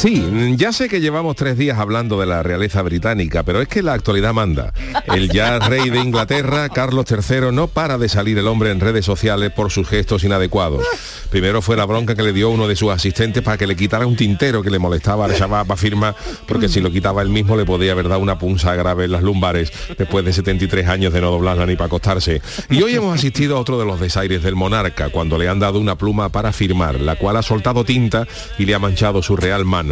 Sí, ya sé que llevamos tres días hablando de la realeza británica, pero es que la actualidad manda. El ya rey de Inglaterra, Carlos III, no para de salir el hombre en redes sociales por sus gestos inadecuados. Primero fue la bronca que le dio uno de sus asistentes para que le quitara un tintero que le molestaba al Shabab firma, porque si lo quitaba él mismo le podía haber dado una punza grave en las lumbares después de 73 años de no doblarla ni para acostarse. Y hoy hemos asistido a otro de los desaires del monarca, cuando le han dado una pluma para firmar, la cual ha soltado tinta y le ha manchado su real mano.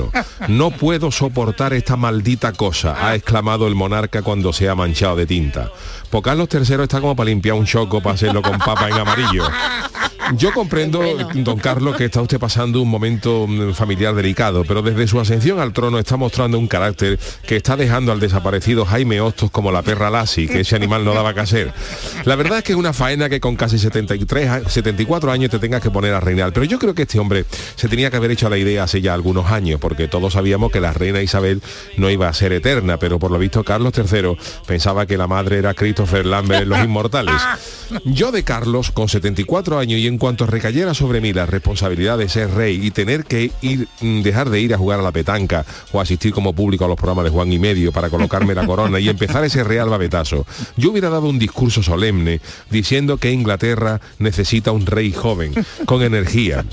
No puedo soportar esta maldita cosa, ha exclamado el monarca cuando se ha manchado de tinta. Pues Carlos III está como para limpiar un choco para hacerlo con papa en amarillo. Yo comprendo, don Carlos, que está usted pasando un momento mm, familiar delicado, pero desde su ascensión al trono está mostrando un carácter que está dejando al desaparecido Jaime Hostos como la perra Lassie, que ese animal no daba que hacer. La verdad es que es una faena que con casi 73, a- 74 años te tengas que poner a reinar, pero yo creo que este hombre se tenía que haber hecho la idea hace ya algunos años, porque todos sabíamos que la reina Isabel no iba a ser eterna, pero por lo visto Carlos III pensaba que la madre era Christopher Lambert Los Inmortales. Yo de Carlos, con 74 años y en cuanto recayera sobre mí la responsabilidad de ser rey y tener que ir, mm, dejar de ir a jugar a la petanca o asistir como público a los programas de Juan y Medio para colocarme la corona y empezar ese real babetazo, yo hubiera dado un discurso solemne diciendo que Inglaterra necesita un rey joven, con energía.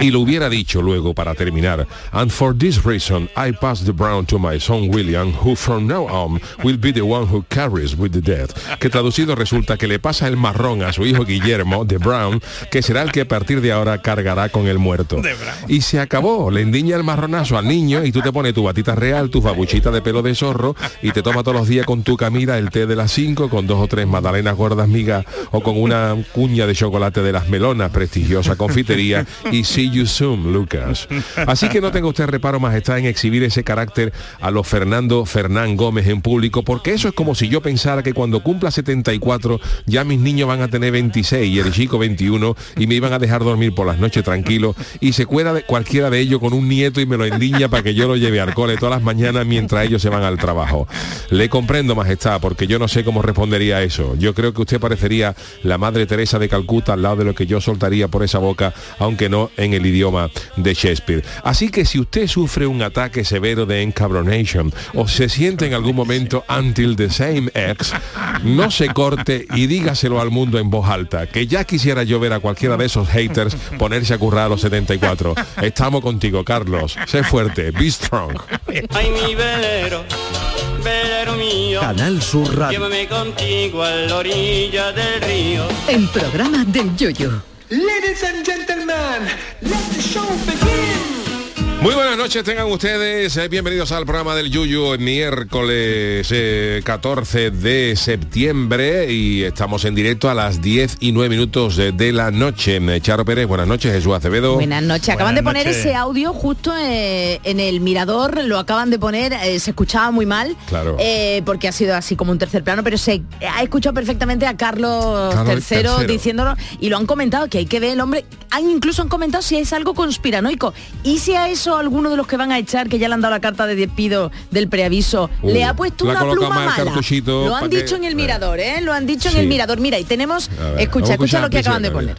Y lo hubiera dicho luego para terminar. And for this reason, I pass the brown to my son William, who from now on will be the one who carries with the dead. Que traducido resulta que le pasa el marrón a su hijo Guillermo, de Brown, que será el que a partir de ahora cargará con el muerto. Y se acabó, le endiña el marronazo al niño y tú te pones tu batita real, tu babuchita de pelo de zorro y te toma todos los días con tu camila el té de las 5 con dos o tres magdalenas gordas migas o con una cuña de chocolate de las melonas, prestigiosa confitería y see you soon, Lucas. Así que no tenga usted reparo más está en exhibir ese carácter a los Fernando Fernán Gómez en público, porque eso es como si yo pensara que cuando cumpla 74 ya mis niños van a tener 26 y el chico 21 y me iban a dejar dormir por las noches tranquilo y se cuela de cualquiera de ellos con un nieto y me lo endiña para que yo lo lleve al cole todas las mañanas mientras ellos se van al trabajo. Le comprendo, majestad, porque yo no sé cómo respondería a eso. Yo creo que usted parecería la Madre Teresa de Calcuta al lado de lo que yo soltaría por esa boca, aunque no en el idioma de Shakespeare. Así que si usted sufre un ataque severo de encabronation o se siente en algún momento until the same ex, no se corte y dígaselo al mundo en voz alta, que ya quisiera yo ver a cualquiera de esos haters ponerse a currar a los 74. Estamos contigo, Carlos. Sé fuerte, be strong. Ay, mi velero, velero mío, Canal Sur Radio. llévame contigo a la orilla del río. El programa del Yoyo. Ladies and gentlemen, let the show begin. Muy buenas noches tengan ustedes, eh, bienvenidos al programa del Yuyu, miércoles eh, 14 de septiembre y estamos en directo a las 10 y 9 minutos de, de la noche. Eh, Charo Pérez, buenas noches, Jesús Acevedo. Buenas noches. Acaban Buenas de poner noches. ese audio justo eh, en el mirador, lo acaban de poner, eh, se escuchaba muy mal, Claro. eh, porque ha sido así como un tercer plano, pero se ha escuchado perfectamente a Carlos, Carlos III III. diciéndolo y lo han comentado, que hay que ver el hombre, han incluso han comentado si es algo conspiranoico. Y si a eso alguno de los que van a echar, que ya le han dado la carta de despido del preaviso, Uh, le ha puesto una pluma mala. Lo han que- dicho en el eh. mirador, ¿eh? Lo han dicho en el mirador. Mira, y tenemos, ver, escucha, escucha lo que acaban de poner.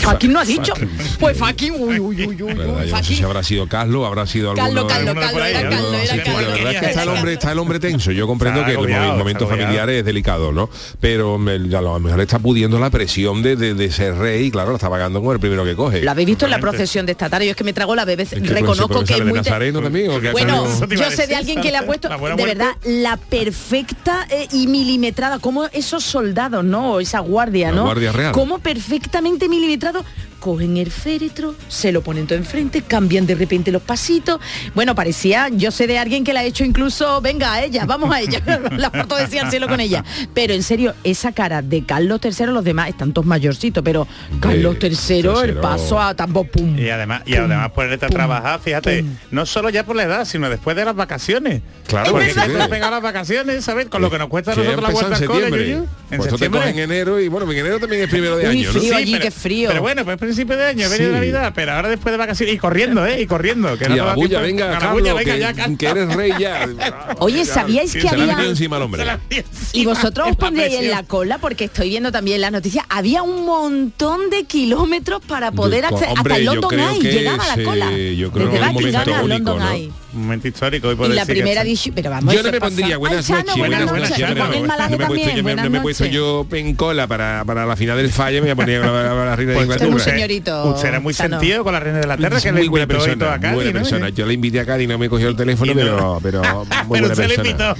Fuck- Fucking no ha dicho. Pues fucking, uy, uy, uy, uy, Verdad, uy, yo no sé si habrá sido Carlos, habrá sido alguno... Carlos, Carlos, Carlos, era era la verdad es que está el hombre, está el hombre tenso. Yo comprendo Está que el momento familiar es delicado, ¿no? Pero me- a lo mejor está pudiendo la presión de, de- de ser rey y claro, la está pagando con el primero que coge. Lo habéis visto en la procesión de esta tarde. Yo es que me trago la bebé. ¿En qué Reconozco que es muy... te- Nazareno también, ¿o qué ha Bueno, yo sé de alguien que le ha puesto, de muerte. verdad, la perfecta eh, y milimetrada, como esos soldados, ¿no? O esa guardia, La ¿no? Guardia Real. Como perfectamente milimetrado cogen el féretro, se lo ponen todo enfrente, cambian de repente los pasitos. Bueno, parecía, yo sé de alguien que la ha hecho incluso, venga a ella, vamos a ella, la foto decía al cielo con ella. Pero en serio, esa cara de Carlos III, los demás están todos mayorcitos, pero Carlos III, el tercero. paso a tampoco pum. Y además, y además ponerte a pum, trabajar, fíjate, pum. no solo ya por la edad, sino después de las vacaciones. Claro, porque ya te pegan las vacaciones, ¿sabes? Con lo que nos cuesta a nosotros la vuelta en al cole. En Pues en septiembre. enero y bueno, en enero también es primero de Uy, año, ¿no? frío allí, pero, qué frío. Pero bueno, pues principio de año, venir Sí. de Navidad, pero ahora después de vacaciones y corriendo, ¿eh? Y corriendo. Que no Y te a da la bulla, tiempo- venga, a Carlos, bulla, venga, que, ya, que eres rey ya. Oye, ¿sabíais que había- venido encima al hombre. Y vosotros os pondríais en la cola porque estoy viendo también las noticias. Había un montón de kilómetros para poder Yo- hacer hombre, hasta el yo London Eye llegaba es, la cola. yo creo Desde que es un momento a único, ¿no? Momento histórico. Y por Y la primera edición, pero vamos, Yo no me pasa. pondría buenas noches, buenas noches. no me he puesto, yo, me- buenas no me he puesto noches. yo en cola para, para la final del fallo, me voy a poner la, la reina de Pues Inglaterra. señorito. Usted era muy sentido con la reina de la tierra, Es que le muy buena persona, a muy Cádiz, buena ¿no? persona. Yo la invité a Cádiz, no me cogió el teléfono, pero, pero muy buena persona.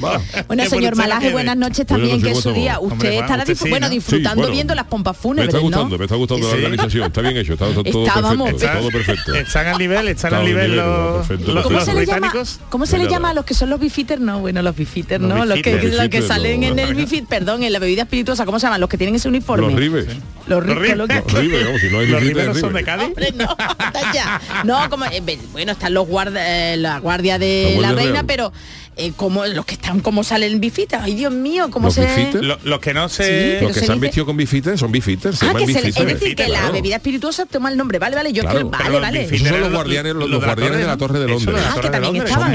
Bueno, señor Malaje, buenas noches también, que es su ¿cómo día. Usted estará disfrutando viendo las pompas Me fúnebres, está ¿no? gustando, me está gustando la organización. Está bien hecho, está todo Estábamos, perfecto. Está- Todo perfecto. Están al nivel, están Está al nivel, los, perfecto, los- ¿Cómo los se le llama? ¿Cómo se le llama a los que son los bifitters? No, bueno, los bifitters, Los ¿no? Los que, los que salen en el bifit, perdón, en la bebida espirituosa, ¿cómo se llaman? Los que tienen ese uniforme. Los ribes. Los ricos, Los los que- Los ribes, vamos, si no hay Los visita, riberos es son de. Cádiz. Hombre, no, está ya. No, como, eh, bueno, están los guarda, eh, la guardia de La reina, Real. pero eh, como los que están, como salen bifitas, ay Dios mío, cómo ¿Los se bifitas? Lo- Los que no Sí, se... pero Los que se se han dice- vestido con bifites son bifites, se Ah, llaman que se, es decir, que la claro. bebida espirituosa toma el nombre. Vale, vale, yo Claro. que vale, vale. Esos son los guardianes, los, los la guardianes de la Torre- de Londres. la Ah, que también estaban.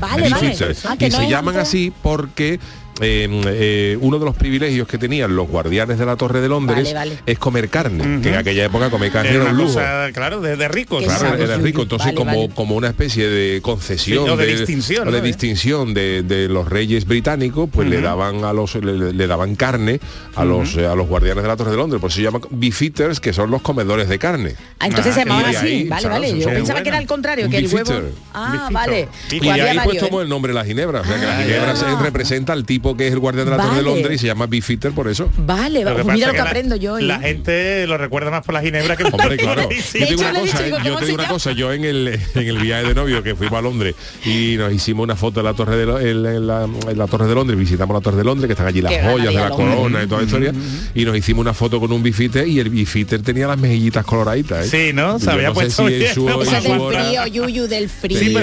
Vale, vale. Ah, y se llaman así porque eh, eh, uno de los privilegios que tenían los guardianes de la Torre de Londres Vale, vale. es comer carne, que en aquella época comer carne Era era un una lujo. cosa, claro, de, de ricos. Claro, era rico, entonces Vale, como, vale. como una especie de concesión Sí, o de distinción, de distinción de, de los reyes británicos, pues le daban a los le, le daban carne a los eh, a los guardianes de la Torre de Londres, por eso se llaman beefeaters, que son los comedores de carne. Ah, entonces Ah, se llamaban y así. ahí, vale, ¿sabes? vale. Yo pensaba que era al contrario, Un que el huevo. Ah, vale. Y Y Pues había ahí pues tomó el nombre la ginebra, o sea que la Ah, ginebra representa al tipo que es el guardián de la Torre de Vale. Londres y se llama beefeater por eso. Vale, Lo pues mira lo que la- aprendo yo. ¿eh? La gente lo recuerda más por la ginebra que por Hombre, claro. Sí. Yo te digo una cosa, digo, ¿eh? ¿cómo yo te se digo una llama? cosa, yo en el, en el viaje de novio que fuimos a Londres y nos hicimos una foto en la Torre de Lo- en, en la, en la Torre de Londres, visitamos la Torre de Londres, que están allí las Qué joyas de la corona y toda la historia, y nos hicimos una foto con un bifiter y el bifiter tenía las mejillitas coloraditas. ¿eh? Sí, ¿no? Se había puesto del frío, Yuyu, del frío. Sí,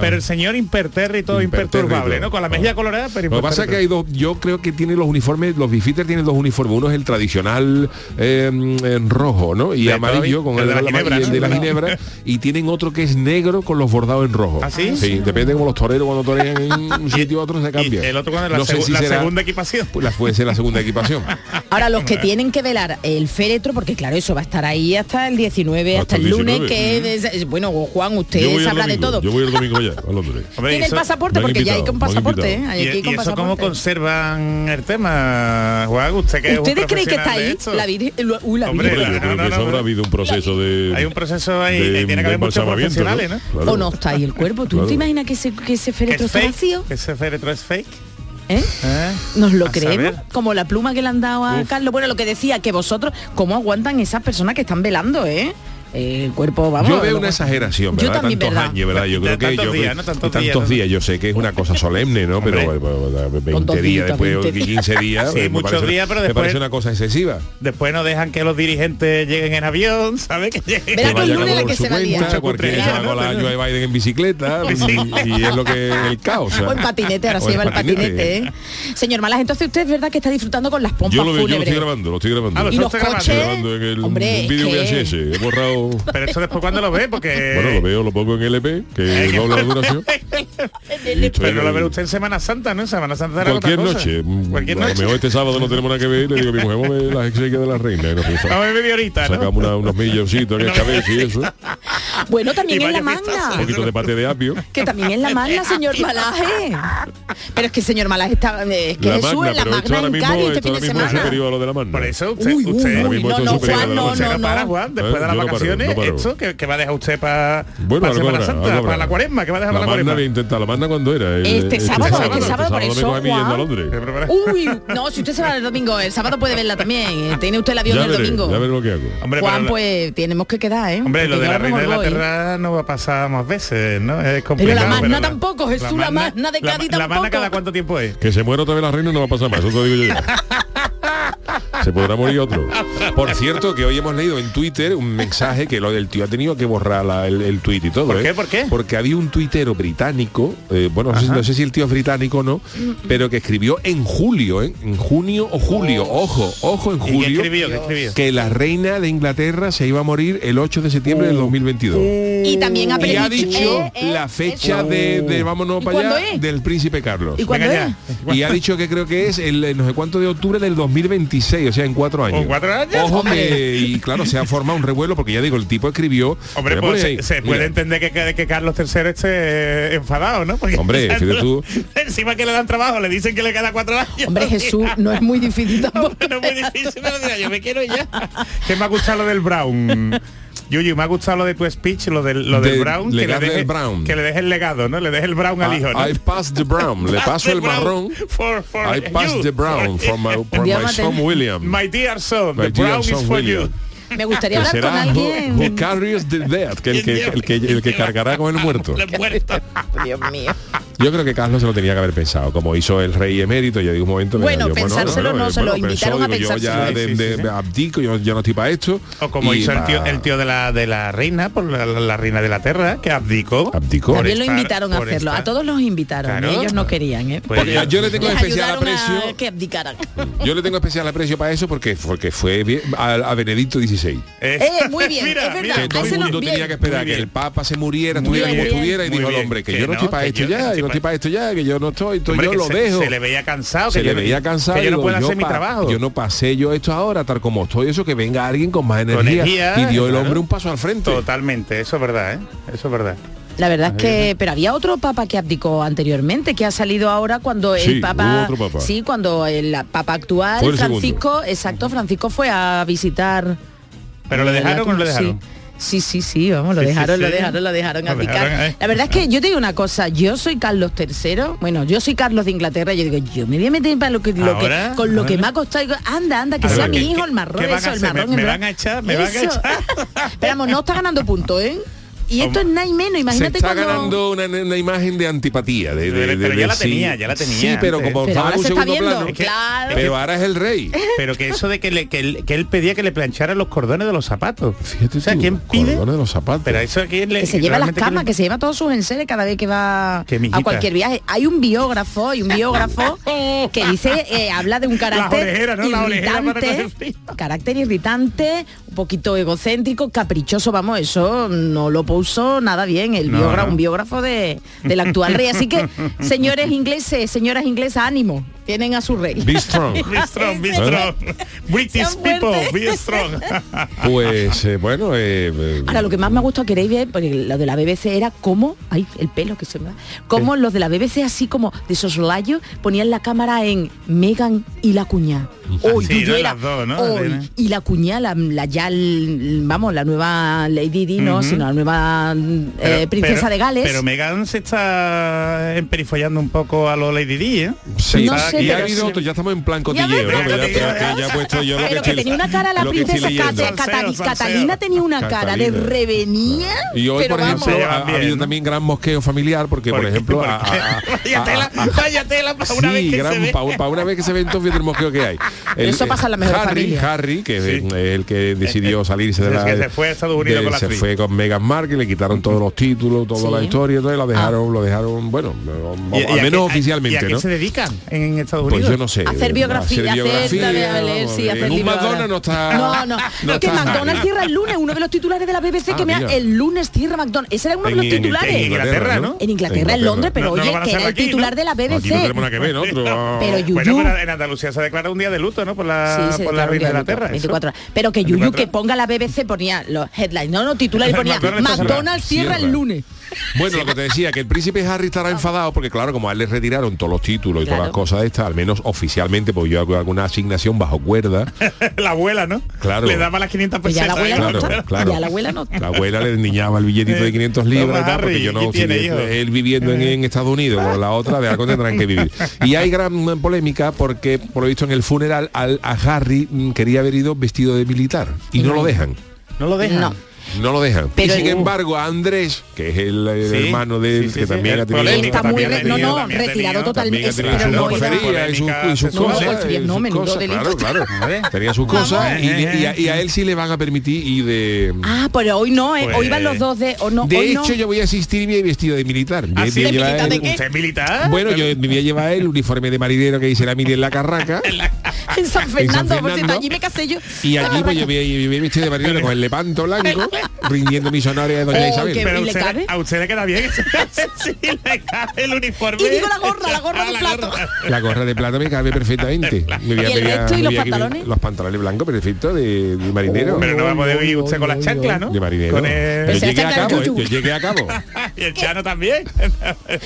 pero, el señor impertérrito, imperturbable, ¿no? Con la mejilla colorada, pero Lo que pasa es que hay dos, yo creo que tiene los uniformes, los bifitters tienen dos uniformes, uno es el tradicional eh, en rojo, ¿no? Y De amarillo con el el, de la ginebra, y el de la ginebra y tienen otro que es negro con los bordados en rojo. ¿Ah, sí? Sí, depende como los toreros cuando torean en un sitio otro se Y cambia. el otro con la, no sé segu- si la será- segunda equipación. pues la puede ser la segunda equipación. Ahora, los que tienen que velar el féretro, porque claro, eso va a estar ahí hasta el 19, hasta, Hasta el el lunes, 19. que es- es- bueno, Juan, usted sabrá de todo. Yo voy el domingo ya a Londres. Tiene el pasaporte, porque ya hay me han pasaporte, ¿eh? Hay ¿Y, que ir con y eso cómo pasaporte. Conservan el tema, Juan? Usted que ¿Ustedes creen que está ahí? La Virgen, uh, la Hombre, Virgen. Yo creo no, que no, eso no, habrá no. habido un proceso de Hay un proceso ahí, de- y tiene que haber muchos profesionales, ¿no? Claro. ¿O no está ahí el cuerpo? ¿Tú Claro. te imaginas que ese, que ese ¿Que féretro es está vacío? ¿Que ese féretro es fake? ¿Eh? ¿Eh? ¿Nos lo A creemos? saber. Como la pluma que le han dado a Uf. Carlos. Bueno, lo que decía, que vosotros, ¿cómo aguantan esas personas que están velando, eh? Eh, el cuerpo, vamos. Yo veo una exageración, Yo ¿verdad? también, tantos ¿verdad? años, ¿verdad? Yo creo que tantos yo días, ¿no? Tantos tantos días, días. Yo sé que es una cosa solemne, ¿no? Pero Hombre. bueno, pues, 20 dos días días, después, 20 o 15 días, Sí, me muchos parece- días, pero me después- parece una cosa excesiva. Después no dejan que los dirigentes lleguen en avión, ¿sabes? Que lleguen. Que vaya cada la que por su se va a liar. cuenta, Mucha cualquiera se va con la. Joe Biden en bicicleta y, y es lo que el caos. O en patinete, ahora se en lleva el patinete, ¿eh? Señor Malas, entonces usted es verdad que está disfrutando con las pompas Yo lo, veo, yo lo fúnebres. estoy grabando, lo estoy grabando. Ah, y los está grabando. coches, hombre. He borrado. Pero esto después cuando lo ve, porque... Bueno, lo veo, lo pongo en LP, que Eh, que- doble la duración. Pero lo en- ve usted en Semana Santa, ¿no? En Semana Santa era Cualquier otra cosa. noche. mm, Cualquier a lo noche. mejor este sábado no tenemos nada que ver. y Le digo a mi mujer, vamos a ver las exequias de la reina. Y nos fuimos. Vamos a ver media horita, ¿no? Sacamos una- unos milloncitos en el cabeza y eso. Bueno, también Y en la vaya magna. Un poquito de pate de apio. Que también es la magna, señor Malaje. Pero es que el señor Malaje está. Es que La Jesús magna, es la pero esto magna ahora en mismo, Cádiz este esto fin ahora de mismo es semana. superior a lo de la magna. Por eso usted... Uy, uy, usted Ahora uy, mismo no, es no, superior a Juan, la no, Usted magna. no, no para, no. Juan, después Eh, de las yo no paro, vacaciones, no paro. esto que, que va a dejar usted para Bueno, Semana habrá, Santa, para la cuaresma, que va a dejar La para la cuaresma. voy a intentar, la manda cuando era. El- Este sábado, este este sábado, por eso, a. Londres. Uy, no, si usted se va el domingo, el sábado puede verla también. eh, Tiene usted el avión Ya el veré, domingo. ya veré lo que hago. Hombre, Juan, pero, pues tenemos que quedar, ¿eh? hombre, lo de la reina de la tierra no va a pasar más veces, ¿no? Es Pero complicado. la magna tampoco, Jesús, la magna- de la- Cádiz La tampoco. magna cada cuánto tiempo es. Que se muera otra vez la reina no va a pasar más, eso te lo digo yo. Se podrá morir otro. Por cierto, que hoy hemos leído en Twitter un mensaje que lo del tío ha tenido que borrar la- el, el tuit y todo. ¿Por ¿eh? qué? ¿Por qué? Porque había un tuitero británico, eh, bueno, no sé, no sé si el tío es británico o no, pero que escribió en julio, ¿eh? en junio o julio, ojo, ojo en ¿Y qué julio, escribió? ¿Qué escribió? que la reina de Inglaterra se iba a morir el 8 de septiembre del 2022. Y también ha Y ha predicho- dicho eh, la fecha eso. de, de vámonos ¿Y para allá es? del príncipe Carlos. ¿Y. Y ha dicho que creo que es el no sé cuánto de octubre del 2026, o sea, en cuatro años. ¿En cuatro años? Ojo que, y claro, se ha formado un revuelo porque ya digo, el tipo escribió. Hombre, pues se, se mira, puede entender que, que, que Carlos III esté eh, enfadado, ¿no? Porque Hombre, fíjate tú. encima que le dan trabajo, le dicen que le queda cuatro años. Hombre, Jesús, no es muy difícil tampoco. no es muy difícil, pero mira, yo me quiero ya. que me ha gustado lo del Brown. Yuyu, me ha gustado lo de tu speech, lo del, lo del De- Brown, que le, deje, el Brown. que le deje el legado, ¿no? Le deje el Brown al I, hijo, ¿no? I passed the brown, le paso el marrón. For, for I passed you, the brown for- from my, from son William. My dear son, My the dear brown is for William. you. Me gustaría Que hablar con será who, who alguien. carries the dead, que el que, el que, el que cargará con el muerto. Dios mío. Yo creo que Carlos se lo tenía que haber pensado, como hizo el rey emérito, ya digo un momento. Bueno, yo, pensárselo no, eh, se lo pensó, invitaron a digo, yo ya de, Sí, sí, de- sí. de abdico, yo, yo no estoy para esto. O como hizo el tío, pa- el tío de la de la reina, por la, reina de la tierra, que abdicó. Abdicó. También lo invitaron a hacerlo. estar- A todos los invitaron. Claro. Ellos no querían, ¿eh? Pues Porque yo le tengo especial aprecio. que abdicaran. Yo le tengo especial aprecio para eso porque porque fue bien a, a Benedicto XVI. Eh, muy bien, Mira, es verdad. Que todo el mundo bien. tenía que esperar que el Papa se muriera, estuviera como estuviera y dijo el hombre que yo no estoy para esto yo- ya, yo no sí, estoy para esto ya, que yo no estoy, entonces yo lo se, dejo. Se le veía cansado. se le veía cansado Que yo no puedo hacer mi trabajo. yo no pasé yo esto ahora tal como estoy eso que venga alguien con más energía, y dio el hombre un paso al frente Totalmente, eso es verdad, ¿eh? Eso es verdad. La verdad es que, pero había otro papa que abdicó anteriormente, que ha salido ahora cuando Sí, el papa, hubo otro papa. sí, cuando el papa actual, el Francisco, exacto, Francisco fue a visitar. ¿Pero eh, dejaron o no tumba, dejaron? Sí, sí, sí, vamos, lo Sí, sí, dejaron, lo dejaron, lo dejaron Lo abdicar. dejaron, ¿eh? La verdad es que yo te digo una cosa, yo soy Carlos III, bueno, yo soy Carlos de Inglaterra, yo digo, yo me voy a meter para lo que, lo con lo que me ha costado, digo, anda, anda, que A sea mi ¿qué- hijo el marrón, a eso, el marrón. ¿Me- van a echar? ¿Me van a echar? Pero vamos, no está ganando puntos, ¿eh? Y esto es nada y menos, se imagínate está cuando- ganando una, una imagen de antipatía de, de- Pero de- ya de la sí. tenía, ya la tenía sí pero antes. como Pero estaba ahora en un se está segundo viendo, plano Es que- claro. pero ahora es el rey Pero que eso de que, le- que, él, que él pedía que le plancharan los cordones de los zapatos. fíjate o sea, tú, ¿quién pide? cordones de los zapatos Pero eso aquí le, que se lleva las camas, quién- que se lleva todos sus enseres cada vez que va a cualquier viaje. Hay un biógrafo, hay un biógrafo que dice, eh, habla de un carácter ¿no? Orejera para irritante, carácter irritante, un poquito egocéntrico, caprichoso, vamos, eso no lo nada bien, el No, biógrafo, no. un biógrafo de, del actual rey. Así que, señores ingleses, señoras inglesas, ánimo, tienen a su rey. be strong Be strong, be strong. British people, be strong. pues eh, bueno eh, eh, Ahora, lo que más me ha gustado, queréis ver, porque lo de la BBC era cómo, ay, el pelo que se me va, cómo los de la BBC así como de soslayo ponían la cámara en Megan y la cuña. Hoy, sí, yo ¿no? era, Las dos, ¿no? hoy, y la cuña, la, la ya, el- vamos, la nueva Lady Di, no, sino la nueva eh, Pero- princesa pero- de Gales. Pero Megan se está emperifollando un poco a los Lady Di, ¿eh? Sí, No y ha habido otro, ya estamos en plan cotilleo, ¿no? pero Ya, que- puesto yo pero tenía una cara la princesa Catalina tenía una cara de revenía. Y hoy, por ejemplo, ha, habido también gran mosqueo familiar porque, por, ejemplo, para una vez que se ve. pa- pa una vez que se ve entonces el mosqueo que hay. Eso pasa en la mejor Harry, familia. Harry, que es el que decidió salirse de la... que se fue a Estados Unidos con la Se fue con Meghan Markle, le quitaron todos los títulos, toda la historia, entonces lo dejaron, lo dejaron, bueno, ¿Y- y al menos qué- ¿Y oficialmente, a se dedican en Estados Pues Unidos? yo no sé. Hacer biografía, hacer, también, a leer, sí, hacer un McDonald's no está. No, no, no que está McDonald's cierra el lunes, uno de los titulares de la BBC Ah, que me mira. el lunes cierra McDonald's. Ese era uno de los titulares. en Inglaterra, ¿no? En Inglaterra, en Londres, pero oye, que hacer era el titular de la BBC. Que. Pero- Yuyu- en Andalucía se declara un día de luto, ¿no? Por la, reina de luto, 24 horas. Pero que Yuyu 24 que ponga la BBC ponía los headlines, no, no, titular y ponía McDonald's cierra el lunes. Bueno, lo que te decía, que el príncipe Harry estará enfadado porque claro, como a él le retiraron todos los títulos y todas las cosas de estas, al menos oficialmente, pues yo hago alguna asignación bajo cuerda. la abuela, ¿no? Claro. Le daba las 500 Pues ya la pesetas. abuela ¿eh? no Claro, está. claro. Ya la abuela no está. La abuela le niñaba el billetito de 500 libras y Toma, tal, porque yo no, él viviendo en, en Estados Unidos con la otra, de algo tendrán que vivir. Y hay gran polémica porque, por lo visto, en el funeral al, a Harry mm, quería haber ido vestido de militar y no lo dejan. No lo dejan. No. No lo dejan. Pero- y sin embargo, a Andrés, que es el, el Sí, hermano de él, sí, sí, que sí, también el ha tenido... polémico Está muy re- no, no, retirado totalmente. ha tenido su y sus, cosas. Claro, claro. ver. Tenía sus cosas y, y a, y a él sí le van a permitir y de... Ah, pero hoy no, ¿eh? Pues- hoy van los dos de... De hoy hecho, no. yo voy a asistir he vestido de militar. ¿Ah, el-? ¿Usted es militar? Bueno, yo me voy a llevar el uniforme de marinero que dice la Mili en la carraca. En San Fernando, por cierto, allí me casé yo. Y allí pues yo voy a a vestir de marinero con el lepanto blanco, rindiendo mis honores a doña Oh, Isabel. Pero ¿Y le usted- cabe? a usted le queda bien. sí, le cabe el uniforme. Y digo la gorra, la gorra Ah, de plato. gorra. La gorra de plata me cabe perfectamente. Me voy a ¿Y el pegar- y los pantalones? Los pantalones blancos, perfecto, de, de marinero. Pero no va a poder ir usted con las chanclas, ¿no? de marinero. Con Yo el... Llegué a cabo. ¿eh? yo llegué a cabo. y el Chano también.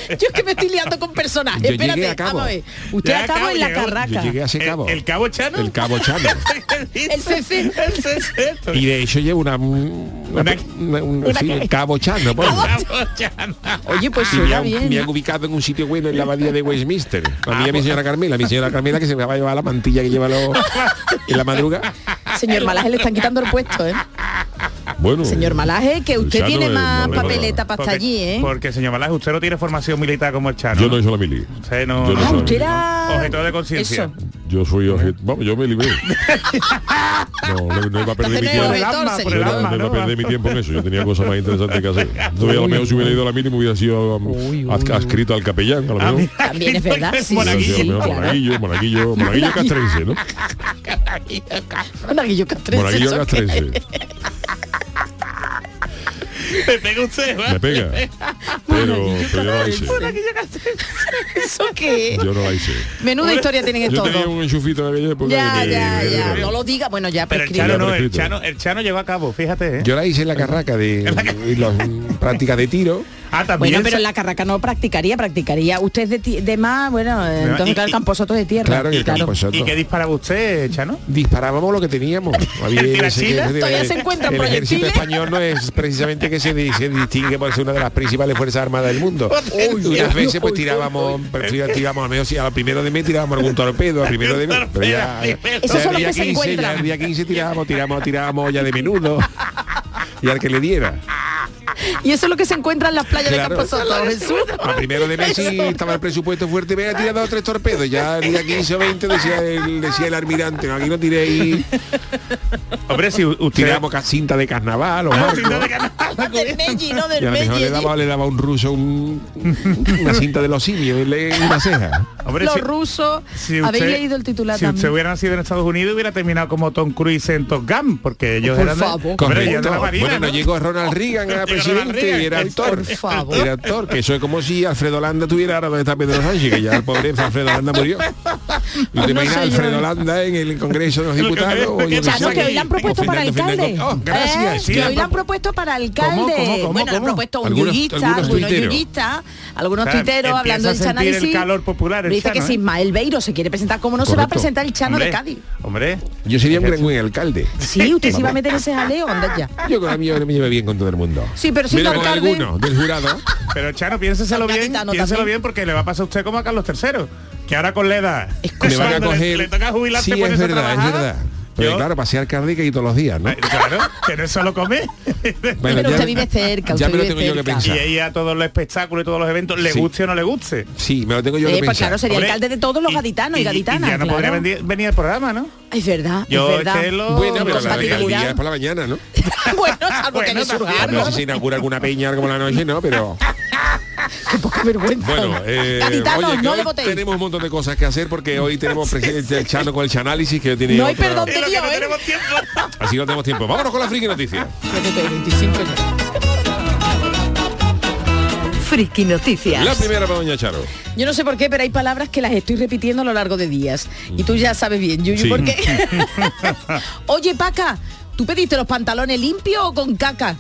Yo es que me estoy liando con personajes. Yo llegué Espérate, a cabo. vamos a ver. Usted a acabó cabo en la. Yo carraca. llegué a ese cabo. El, el cabo Chano. El cabo Chano. El CC. El CC. Y de hecho llevo una... Una, Una- una- un- ¿Una sí, qué? el cabo Chano. Cabo Chano. Oye, pues Y me suena han, me han bien. ubicado en un sitio bueno en la abadía de Westminster. A mí y a mi señora Carmela, mi señora Carmela que se me va a llevar la mantilla que lleva los, en la madruga. Señor Malaje le están quitando el puesto, ¿eh? Bueno. Señor Malaje, que usted Chano tiene más no papeleta para estar allí, ¿eh? Porque, señor Malaje, usted no tiene formación militar como el Chano. Yo no hice la mili. Usted no... Yo no Ah, soy- usted era... Objeto de conciencia. Yo soy objeto. Vamos, yo me libré. No, no, no iba a perder mi tiempo. no iba, a perder mi tiempo en eso. Yo tenía cosas más interesantes que hacer. Entonces, a lo mejor si hubiera ido a la mili me hubiera sido um, ad- adscrito al capellán, a lo Ah, mejor. También es verdad, sí, monaguillo, monaguillo, monaguillo castrense, ¿no? Monaguillo castrense. Monaguillo ¿eso qué castrense. Me pega usted, ¿va? Me pega. Pero, pero yo no la hice. es? ¿Eso qué? Yo no la hice. Menuda historia tienen Yo estos tenía dos. un enchufito en aquella época. Ya, ya, ya. No lo diga. Bueno, ya Pero el prescribe. Chano no, el. Chano, el Chano llevó a cabo, fíjate, ¿eh? Yo la hice en la carraca de y las prácticas de tiro. Ah, también. Bueno, pero en la carraca no practicaría, practicaría. Usted es de, más, bueno, eh, y- entonces claro, el camposoto de tierra. Claro, el. ¿Y qué disparaba usted, Chano? Disparábamos lo que teníamos. Había ¿El ese que- se ejército español no es precisamente que se, di- se distingue por ser una de las principales fuerzas armadas del mundo. Uy, Unas veces pues uy, tirábamos, tirábamos al menos si a lo primero de mes tirábamos algún torpedo, al primero de mes. Pero ya, Esos ya son el los día que se 15, ya encuentran. el día 15 tirábamos, tirábamos, tirábamos ya de menudo. Y al que le diera. Y eso es lo que se encuentra en las playas Claro. de Camposoto, Jesús. A primero de mes estaba el presupuesto fuerte, me ha tirado dos tres torpedos. Ya el día 15 o 20 decía el, decía el almirante, aquí no tiréis. Hombre, si. Tiramos cinta de carnaval o Ah, barco. no, de canal. del Meji, no Y del a lo mejor Meji. le daba, le daba un ruso un- una cinta de los simios en la- en una ceja. Hombre, Los si- rusos. si Habéis leído el titular Si usted también. hubiera nacido en Estados Unidos hubiera terminado como Tom Cruise en Top Gun, porque ellos Por eran de- favor. Hombre, ellos de la Marina, bueno, no ¿no? llegó Ronald Reagan a presidente y era por actor. favor. Era actor, que eso es como si Alfredo Landa tuviera ahora donde está Pedro Sánchez, que ya el pobre Alfredo Landa murió. ¿Y No te imaginas sé yo. Alfredo Landa en el Congreso de los Diputados? o yo qué Chano, sé, que hoy le han propuesto para alcalde. Oh, gracias. Eh, que hoy le han propu- propuesto para alcalde. ¿Cómo, cómo, cómo, bueno, le han propuesto un yuyista, algunos algunos tuiteros. yuyistas, algunos tuiteros hablando del sentir el Chanálisis. calor popular Dice que si ¿eh? Ismael Beiro se quiere presentar, ¿cómo no se va a presentar el Chano de Cádiz? Hombre, Yo sería un gran buen alcalde. Sí, usted se iba a meter en ese jaleo, anda ya. Yo con la mía me llevo bien con todo el mundo. Sí, pero con alcalde- alguno del jurado. pero Chano, piénseselo bien, Gaditano piénselo también. bien porque le va a pasar a usted como a Carlos III, que ahora con la edad Le van a coger. le, toca jubilarse sí, por es verdad, es verdad. Pero Yo- claro, pasear que ir todos los días, ¿no? Eh, Claro, que no solo come. Bueno, Pero usted vive cerca, Ya me lo tengo yo que cerca. y pensar. ir a todos los espectáculos y todos los eventos, le Sí. guste o no le guste. Sí, me lo tengo yo Eh, que pues pensar. claro, sería Hombre, alcalde de todos los gaditanos y, gaditanas. ya no claro. podría venir, venir al programa, ¿no? Es verdad, Yo es verdad. que lo- Bueno, pero la alcaldía es por la mañana, ¿no? bueno, salvo que Bueno, le surja también, algo. No sé si inaugura alguna peña como la noche, ¿no? Pero Qué poca vergüenza. bueno, eh, Gaditanos, oye, que no le votéis. tenemos un montón de cosas que hacer porque hoy tenemos presidente el Chano con el Chanálisis que tiene No hay otra- perdón de que Dios, no ¿eh? tenemos tiempo. Así no tenemos tiempo. Vámonos con la friki noticia. Friki Noticias. La primera para Doña Charo. Yo no sé por qué, pero hay palabras que las estoy repitiendo a lo largo de días. Y tú ya sabes bien, Yuyu, Sí. ¿por qué? Oye, Paca, ¿tú pediste los pantalones limpios o con caca?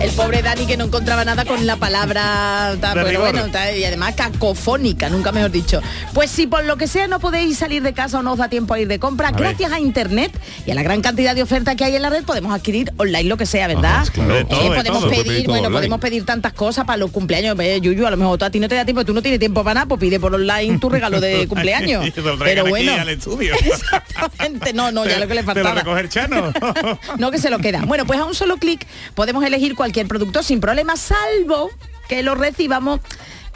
El pobre Dani que no encontraba nada con la palabra, ta- De bueno, ta- y además cacofónica, nunca mejor dicho. Pues si por lo que sea no podéis salir de casa o no os da tiempo a ir de compra, gracias a internet y a la gran cantidad de ofertas que hay en la red podemos adquirir online lo que sea, ¿verdad? Ajá, claro. De todo, Eh, de podemos todo. Pedir bueno, online. podemos pedir tantas cosas para los cumpleaños. Eh, Yuyu, a lo mejor tú a ti no te da tiempo, tú no tienes tiempo para nada, pues pide por online tu regalo de cumpleaños. Pero bueno. al estudio. Exactamente, no, no, ya lo que le faltaba. Chano. no que se lo queda. Bueno, pues a un solo clic podemos elegir cualquier producto sin problema, salvo que lo recibamos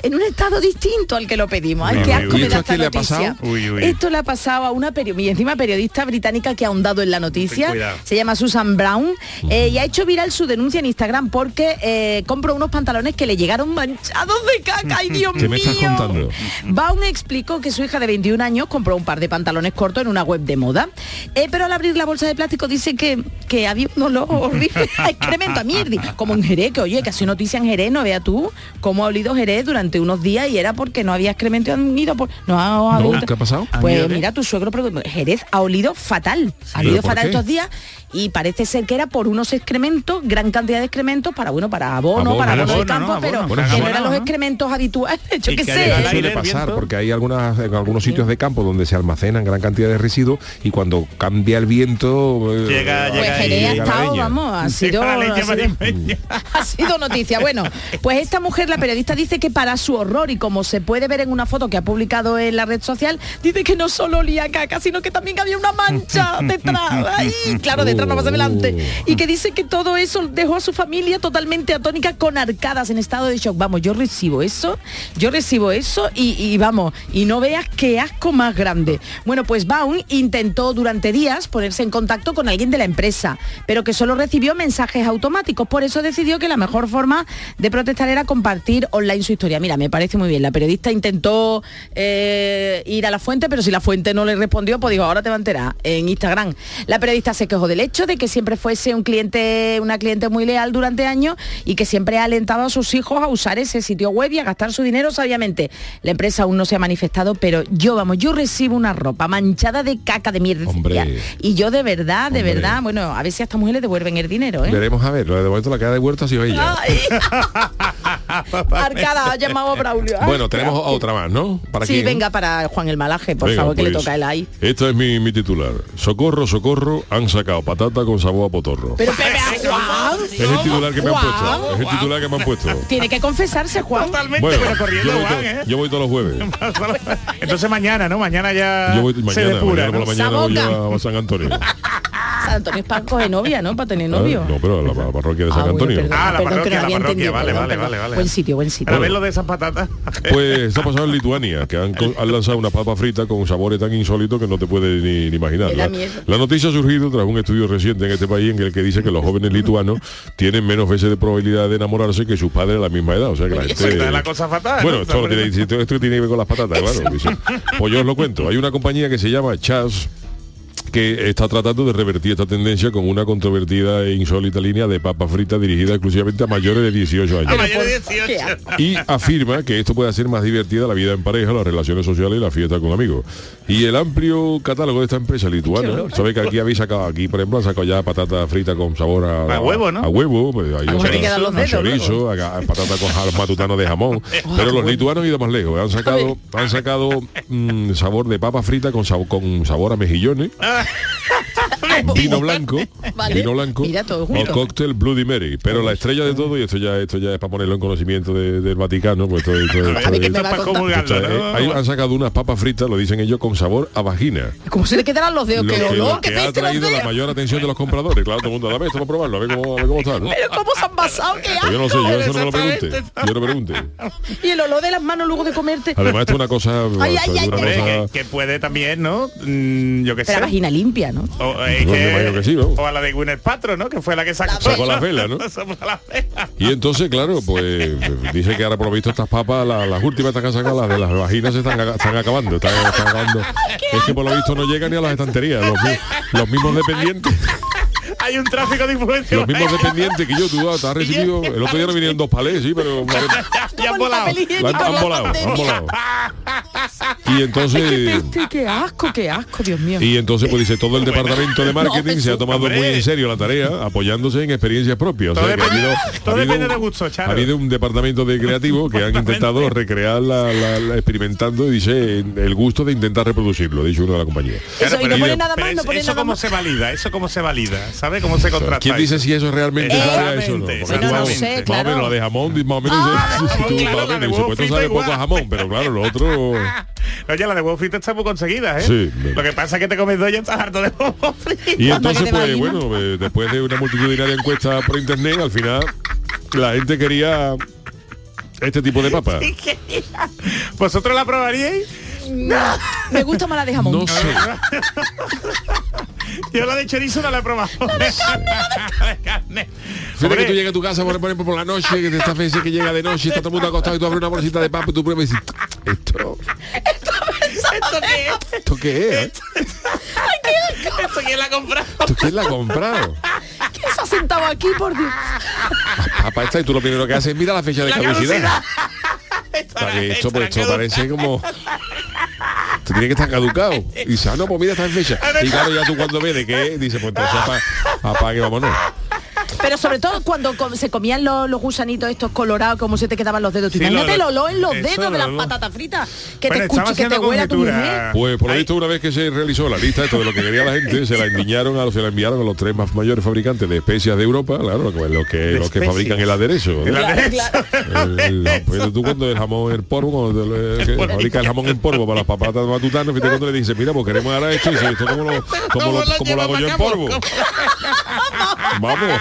en un estado distinto al que lo pedimos. Ay, Uy, qué uy, asco uy. me ¿Y da esto esta le ha noticia. pasado? Uy, uy. Esto le ha pasado a una periodista, y encima periodista británica que ha ahondado en la noticia. Cuidado. Se llama Susan Brown eh, y ha hecho viral su denuncia en Instagram porque eh, compró unos pantalones que le llegaron manchados de caca. ¡Ay, Dios ¿Qué me estás mío! contando? Baum explicó que su hija de 21 años compró un par de pantalones cortos en una web de moda, eh, pero al abrir la bolsa de plástico dice que, que había un olor horrible a excremento, a mierda, como en Jerez, que oye, que hace noticia en Jerez, no vea tú cómo ha olido Jerez durante unos días y era porque no había excremento y han ido por... No, ha- ha No, ¿qué ha pasado? ¿Han Pues mira, tu suegro, Jerez ha olido fatal, ha ¿Pero olido fatal qué? estos días y parece ser que era por unos excrementos, gran cantidad de excrementos para, bueno, para abono, Abono, para abono de abono, campo, ¿no? pero Abono, que no eran los excrementos habituales, yo qué que sé. Eso suele pasar porque hay algunas en algunos sitios de campo donde se almacenan gran cantidad de residuos y cuando cambia el viento eh, Llega- Pues llega ha estado, vamos, ha sido, ha sido- marimeña. ha sido noticia. Bueno, pues esta mujer, la periodista, dice que para su horror y como se puede ver en una foto que ha publicado en la red social, dice que no solo olía a caca, sino que también había una mancha detrás. Ay, claro, detrás no más adelante. Y que dice que todo eso dejó a su familia totalmente atónica con arcadas en estado de shock. Vamos, yo recibo eso, yo recibo eso y, y vamos, y no veas qué asco más grande. Bueno, pues Baum intentó durante días ponerse en contacto con alguien de la empresa, pero que solo recibió mensajes automáticos. Por eso decidió que la mejor forma de protestar era compartir online su historia. Mira, me parece muy bien. La periodista intentó eh, ir a la fuente, pero si la fuente no le respondió, pues dijo, ahora te va a enterar en Instagram. La periodista se quejó del hecho de que siempre fuese un cliente, una cliente muy leal durante años y que siempre ha alentado a sus hijos a usar ese sitio web y a gastar su dinero sabiamente. La empresa aún no se ha manifestado, pero yo, vamos, yo recibo una ropa manchada de caca de mierda. Hombre. Y yo de verdad, de Hombre. verdad, bueno, a ver si a esta mujer le devuelven el dinero, ¿eh? veremos a ver lo de momento la que ha devuelto ha sido ella. Arcada ha llamado Braulio. Bueno tenemos otra más ¿no? para Sí, quién? venga para Juan el Malaje, por Venga, favor, que le pues, toca a él ahí. esta es mi, mi titular socorro socorro han sacado patata con sabor a potorro Pero Pepe, Juan. es el titular que me han puesto es el titular que me han puesto Tiene que confesarse, Juan. Totalmente, bueno pero corriendo, yo voy, Juan, ¿eh? yo voy todos los jueves Entonces mañana, ¿no? Mañana ya yo voy se mañana, depura, mañana por la mañana voy a San Antonio San Antonio es para coger novia, ¿no? Para tener novio. no pero la, la parroquia de Ah, San bueno, Antonio perdón, Ah, la perdón, que parroquia, la parroquia, vale, perdón, vale, perdón. vale, vale. Buen sitio, buen sitio. Para ver lo de esas patatas. Pues ha pasado en Lituania, que han, lanzado una papa frita con sabores tan insólitos que no te puedes ni, ni imaginar. La, la noticia ha surgido tras un estudio reciente en este país en el que dice que los jóvenes lituanos tienen menos veces de probabilidad de enamorarse que sus padres a la misma edad. O sea que la Eso está la cosa fatal, Bueno, ¿no? esto, lo tiene, esto, esto tiene que ver con las patatas, claro. dice. Pues yo os lo cuento. Hay una compañía que se llama Chas que está tratando de revertir esta tendencia con una controvertida e insólita línea de papas fritas dirigida exclusivamente a mayores de 18 años A mayor de Qué 18. asco. y afirma que esto puede hacer más divertida la vida en pareja, las relaciones sociales y la fiesta con amigos. Y el amplio catálogo de esta empresa lituana, sabe que aquí habéis sacado, aquí por ejemplo han sacado ya patata frita con sabor a, A huevo, ¿no? A huevo, pues ahí A chorizo, a, a patata con matutano de jamón. Pero los lituanos han ido más lejos, han sacado, han sacado mm, sabor de papa frita con sabor, con sabor a mejillones. to vino blanco, Vale. vino blanco Mira, todo junto. cóctel Bloody Mary. Pero la estrella de todo, y esto ya esto ya es para ponerlo en conocimiento de- del Vaticano, pues esto, ahí han sacado unas papas fritas, lo dicen ellos, con sabor a vagina. ¿Cómo se le quedarán los dedos? Lo ¡Qué que, que ha traído la mayor atención de los compradores. Claro, todo el mundo, dame esto para probarlo, a ver cómo, a ver cómo está. ¿no? Pero ¿cómo se han basado? ¡Qué Pues yo no sé, yo eso no me lo pregunte. Yo no pregunte. Y el olor de las manos luego de comerte. Además, esto es una cosa... Ay, esto ay, es ay, una Hombre, cosa- que, que puede también, ¿no? Mm, yo qué sé. La vagina limpia, ¿no? O, No, imagino que sí, o a la de Gwyneth Paltrow, ¿no? Que fue la que sacó, Sacó la vela, ¿no? Sacó la vela. Y entonces, claro, pues dice que ahora por lo visto estas papas, la- las últimas que han sacado, las de las vaginas se están, están acabando, están, están acabando. Es que por lo visto no llegan ni a las estanterías. Los, los mismos dependientes, Hay un tráfico de influencia. los mismos dependientes que yo, tú ah, te has recibido. El otro día no vinieron dos palés, sí, pero ya han volado. han, volado, han volado. Y entonces... Qué peste, qué asco, qué asco, Dios mío. Y entonces pues dice, todo el departamento de marketing No, se ha tomado hombre. muy en serio la tarea, apoyándose en experiencias propias. O Todo sea, que ha depende- habido- todo ha habido depende un- de gusto, Charo. Ha habido un departamento de creativos que han intentado recrear la, la- la- experimentando, dice, el gusto de intentar reproducirlo, ha dicho uno de la compañía. Eso, y no pone nada más, no es- pone eso nada cómo más. se valida, eso cómo se valida, ¿sabe cómo se contrasta? ¿Quién dice eso? si eso realmente sabe a eso? No, Bueno, no tú, sé, más o claro. menos la de jamón, más o menos, Ah, tú, claro, más la o de menos, huevo supuesto sabe igual. poco a jamón, pero claro, lo otro... Oye, la de huevo frito está muy conseguida, ¿eh? Sí. Lo que pasa es que te comes dos y ya estás harto de huevo frito. Y entonces, pues bueno, eh, después de una multitudinaria encuesta por internet, al final la gente quería este tipo de papa. ¿Vosotros la probaríais? Me gusta más la de jamón. No sé. Yo la de chorizo no la he probado. de carne. Fíjate Hombre, que tú llegas a tu casa, por ejemplo, por la noche, que de estas veces que llega de noche, está todo el mundo acostado y tú abres una bolsita de papa y tú pruebas y dices, ¿esto, ¿Esto qué es? ¿esto qué es? ¿Esto quién la ha comprado? ¿Esto quién la ha comprado? ¿Quién se ha sentado aquí, por Dios? Esta y tú lo primero que haces es mira la fecha de La caducidad. que esto, pues, esto parece como... Esto tiene que estar caducado. Y dice, ah, no, pues mira, está en fecha. Y claro, ya tú cuando ves de qué, dice, pues entonces apa- apague, vámonos. Pero sobre todo cuando se comían los, los gusanitos estos colorados, como se te quedaban los dedos. Tú Sí, Imagínate lo- el olor en los dedos de las lo- patatas fritas. Que Bueno, te escuche, que te huela tu mujer. Pues por lo visto una vez que se realizó la lista esto de lo que quería la gente, se la enviaron a, se la enviaron a los tres más mayores fabricantes de especias de Europa, claro, los que, los que, los que especias. fabrican el aderezo. ¿no? El aderezo. El- el- tú cuando el jamón en polvo, que fabrica el jamón en polvo para las papatas matutanas, fíjate cuando le dices, mira, pues queremos ahora esto y si esto como lo, como ¿Cómo lo, lo como lo hago yo en polvo. Vamos.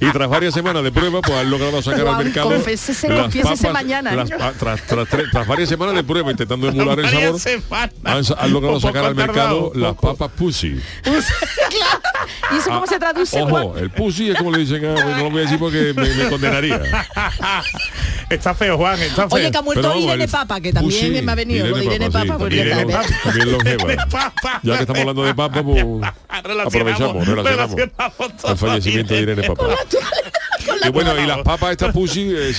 Y tras varias semanas de prueba, pues han logrado sacar al Juan, mercado. confiésese, las confiésese mañana, ¿eh? las tras, tras tras varias semanas de prueba intentando emular el sabor, han, han logrado sacar al mercado tardado, las papas pussy. ¿Y eso cómo se traduce? Juan? Ah, Ojo, el pussy es como le dicen, a, no lo voy a decir porque me, me condenaría. Está feo, Juan, está feo. Oye, que ha muerto Pero Irene Papa, que también pussy, me ha venido. Irene Irene, Papa, sí, también, está. Irene También longeva. Irene Papa. Ya que estamos hablando de papa, pues Relacionamos, aprovechamos, relacionamos relacionamos el fallecimiento de Irene Papa. Y bueno, y las papas estas pussy eh,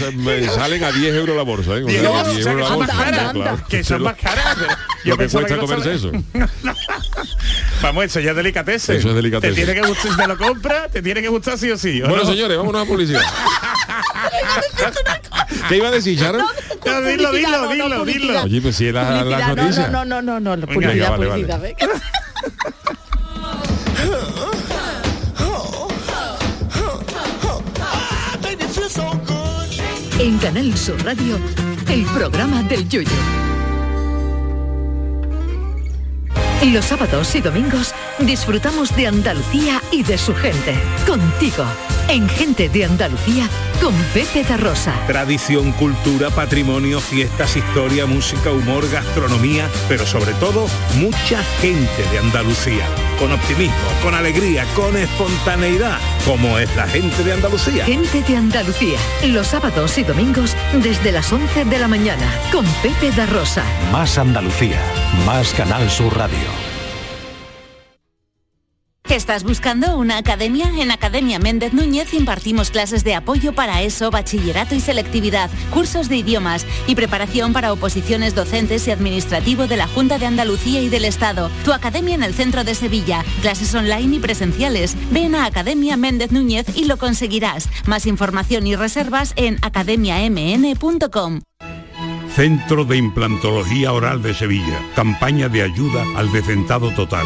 salen a 10 euros la bolsa, ¿eh? O sea, Dios, que 10 o sea, euros la que son bolsa, más caras, claro, claro. que son Lo- más caras. pero yo Lo que pensaba cuesta no comerse sabía. eso. Vamos, eso ya es delicatese. Eso es delicatese. Te tiene que gustar, si te lo compras, te tiene que gustar sí o sí. ¿o Bueno, no? señores, vámonos a publicidad. ¿Qué iba a decir, Sharon? No, dilo, dilo, no, no, dilo, dilo. Oye, pues si es la, la Publicidad, noticia. No, no, no, no, no, publicidad, publicidad. En Canal Sur Radio, el programa del Yoyo. Los sábados y domingos disfrutamos de Andalucía y de su gente. Contigo, en Gente de Andalucía, con Pepe da Rosa. Tradición, cultura, patrimonio, fiestas, historia, música, humor, gastronomía, pero sobre todo mucha gente de Andalucía. Con optimismo, con alegría, con espontaneidad, como es la gente de Andalucía. Gente de Andalucía, los sábados y domingos desde las 11 de la mañana, con Pepe da Rosa. Más Andalucía, más Canal Sur Radio. ¿Estás buscando una academia? En Academia Méndez Núñez impartimos clases de apoyo para ESO, bachillerato y selectividad, cursos de idiomas y preparación para oposiciones docentes y administrativo de la Junta de Andalucía y del Estado. Tu academia en el centro de Sevilla, clases online y presenciales. Ven a Academia Méndez Núñez y lo conseguirás. Más información y reservas en academiamn.com. Centro de Implantología Oral de Sevilla. Campaña de ayuda al decentado total.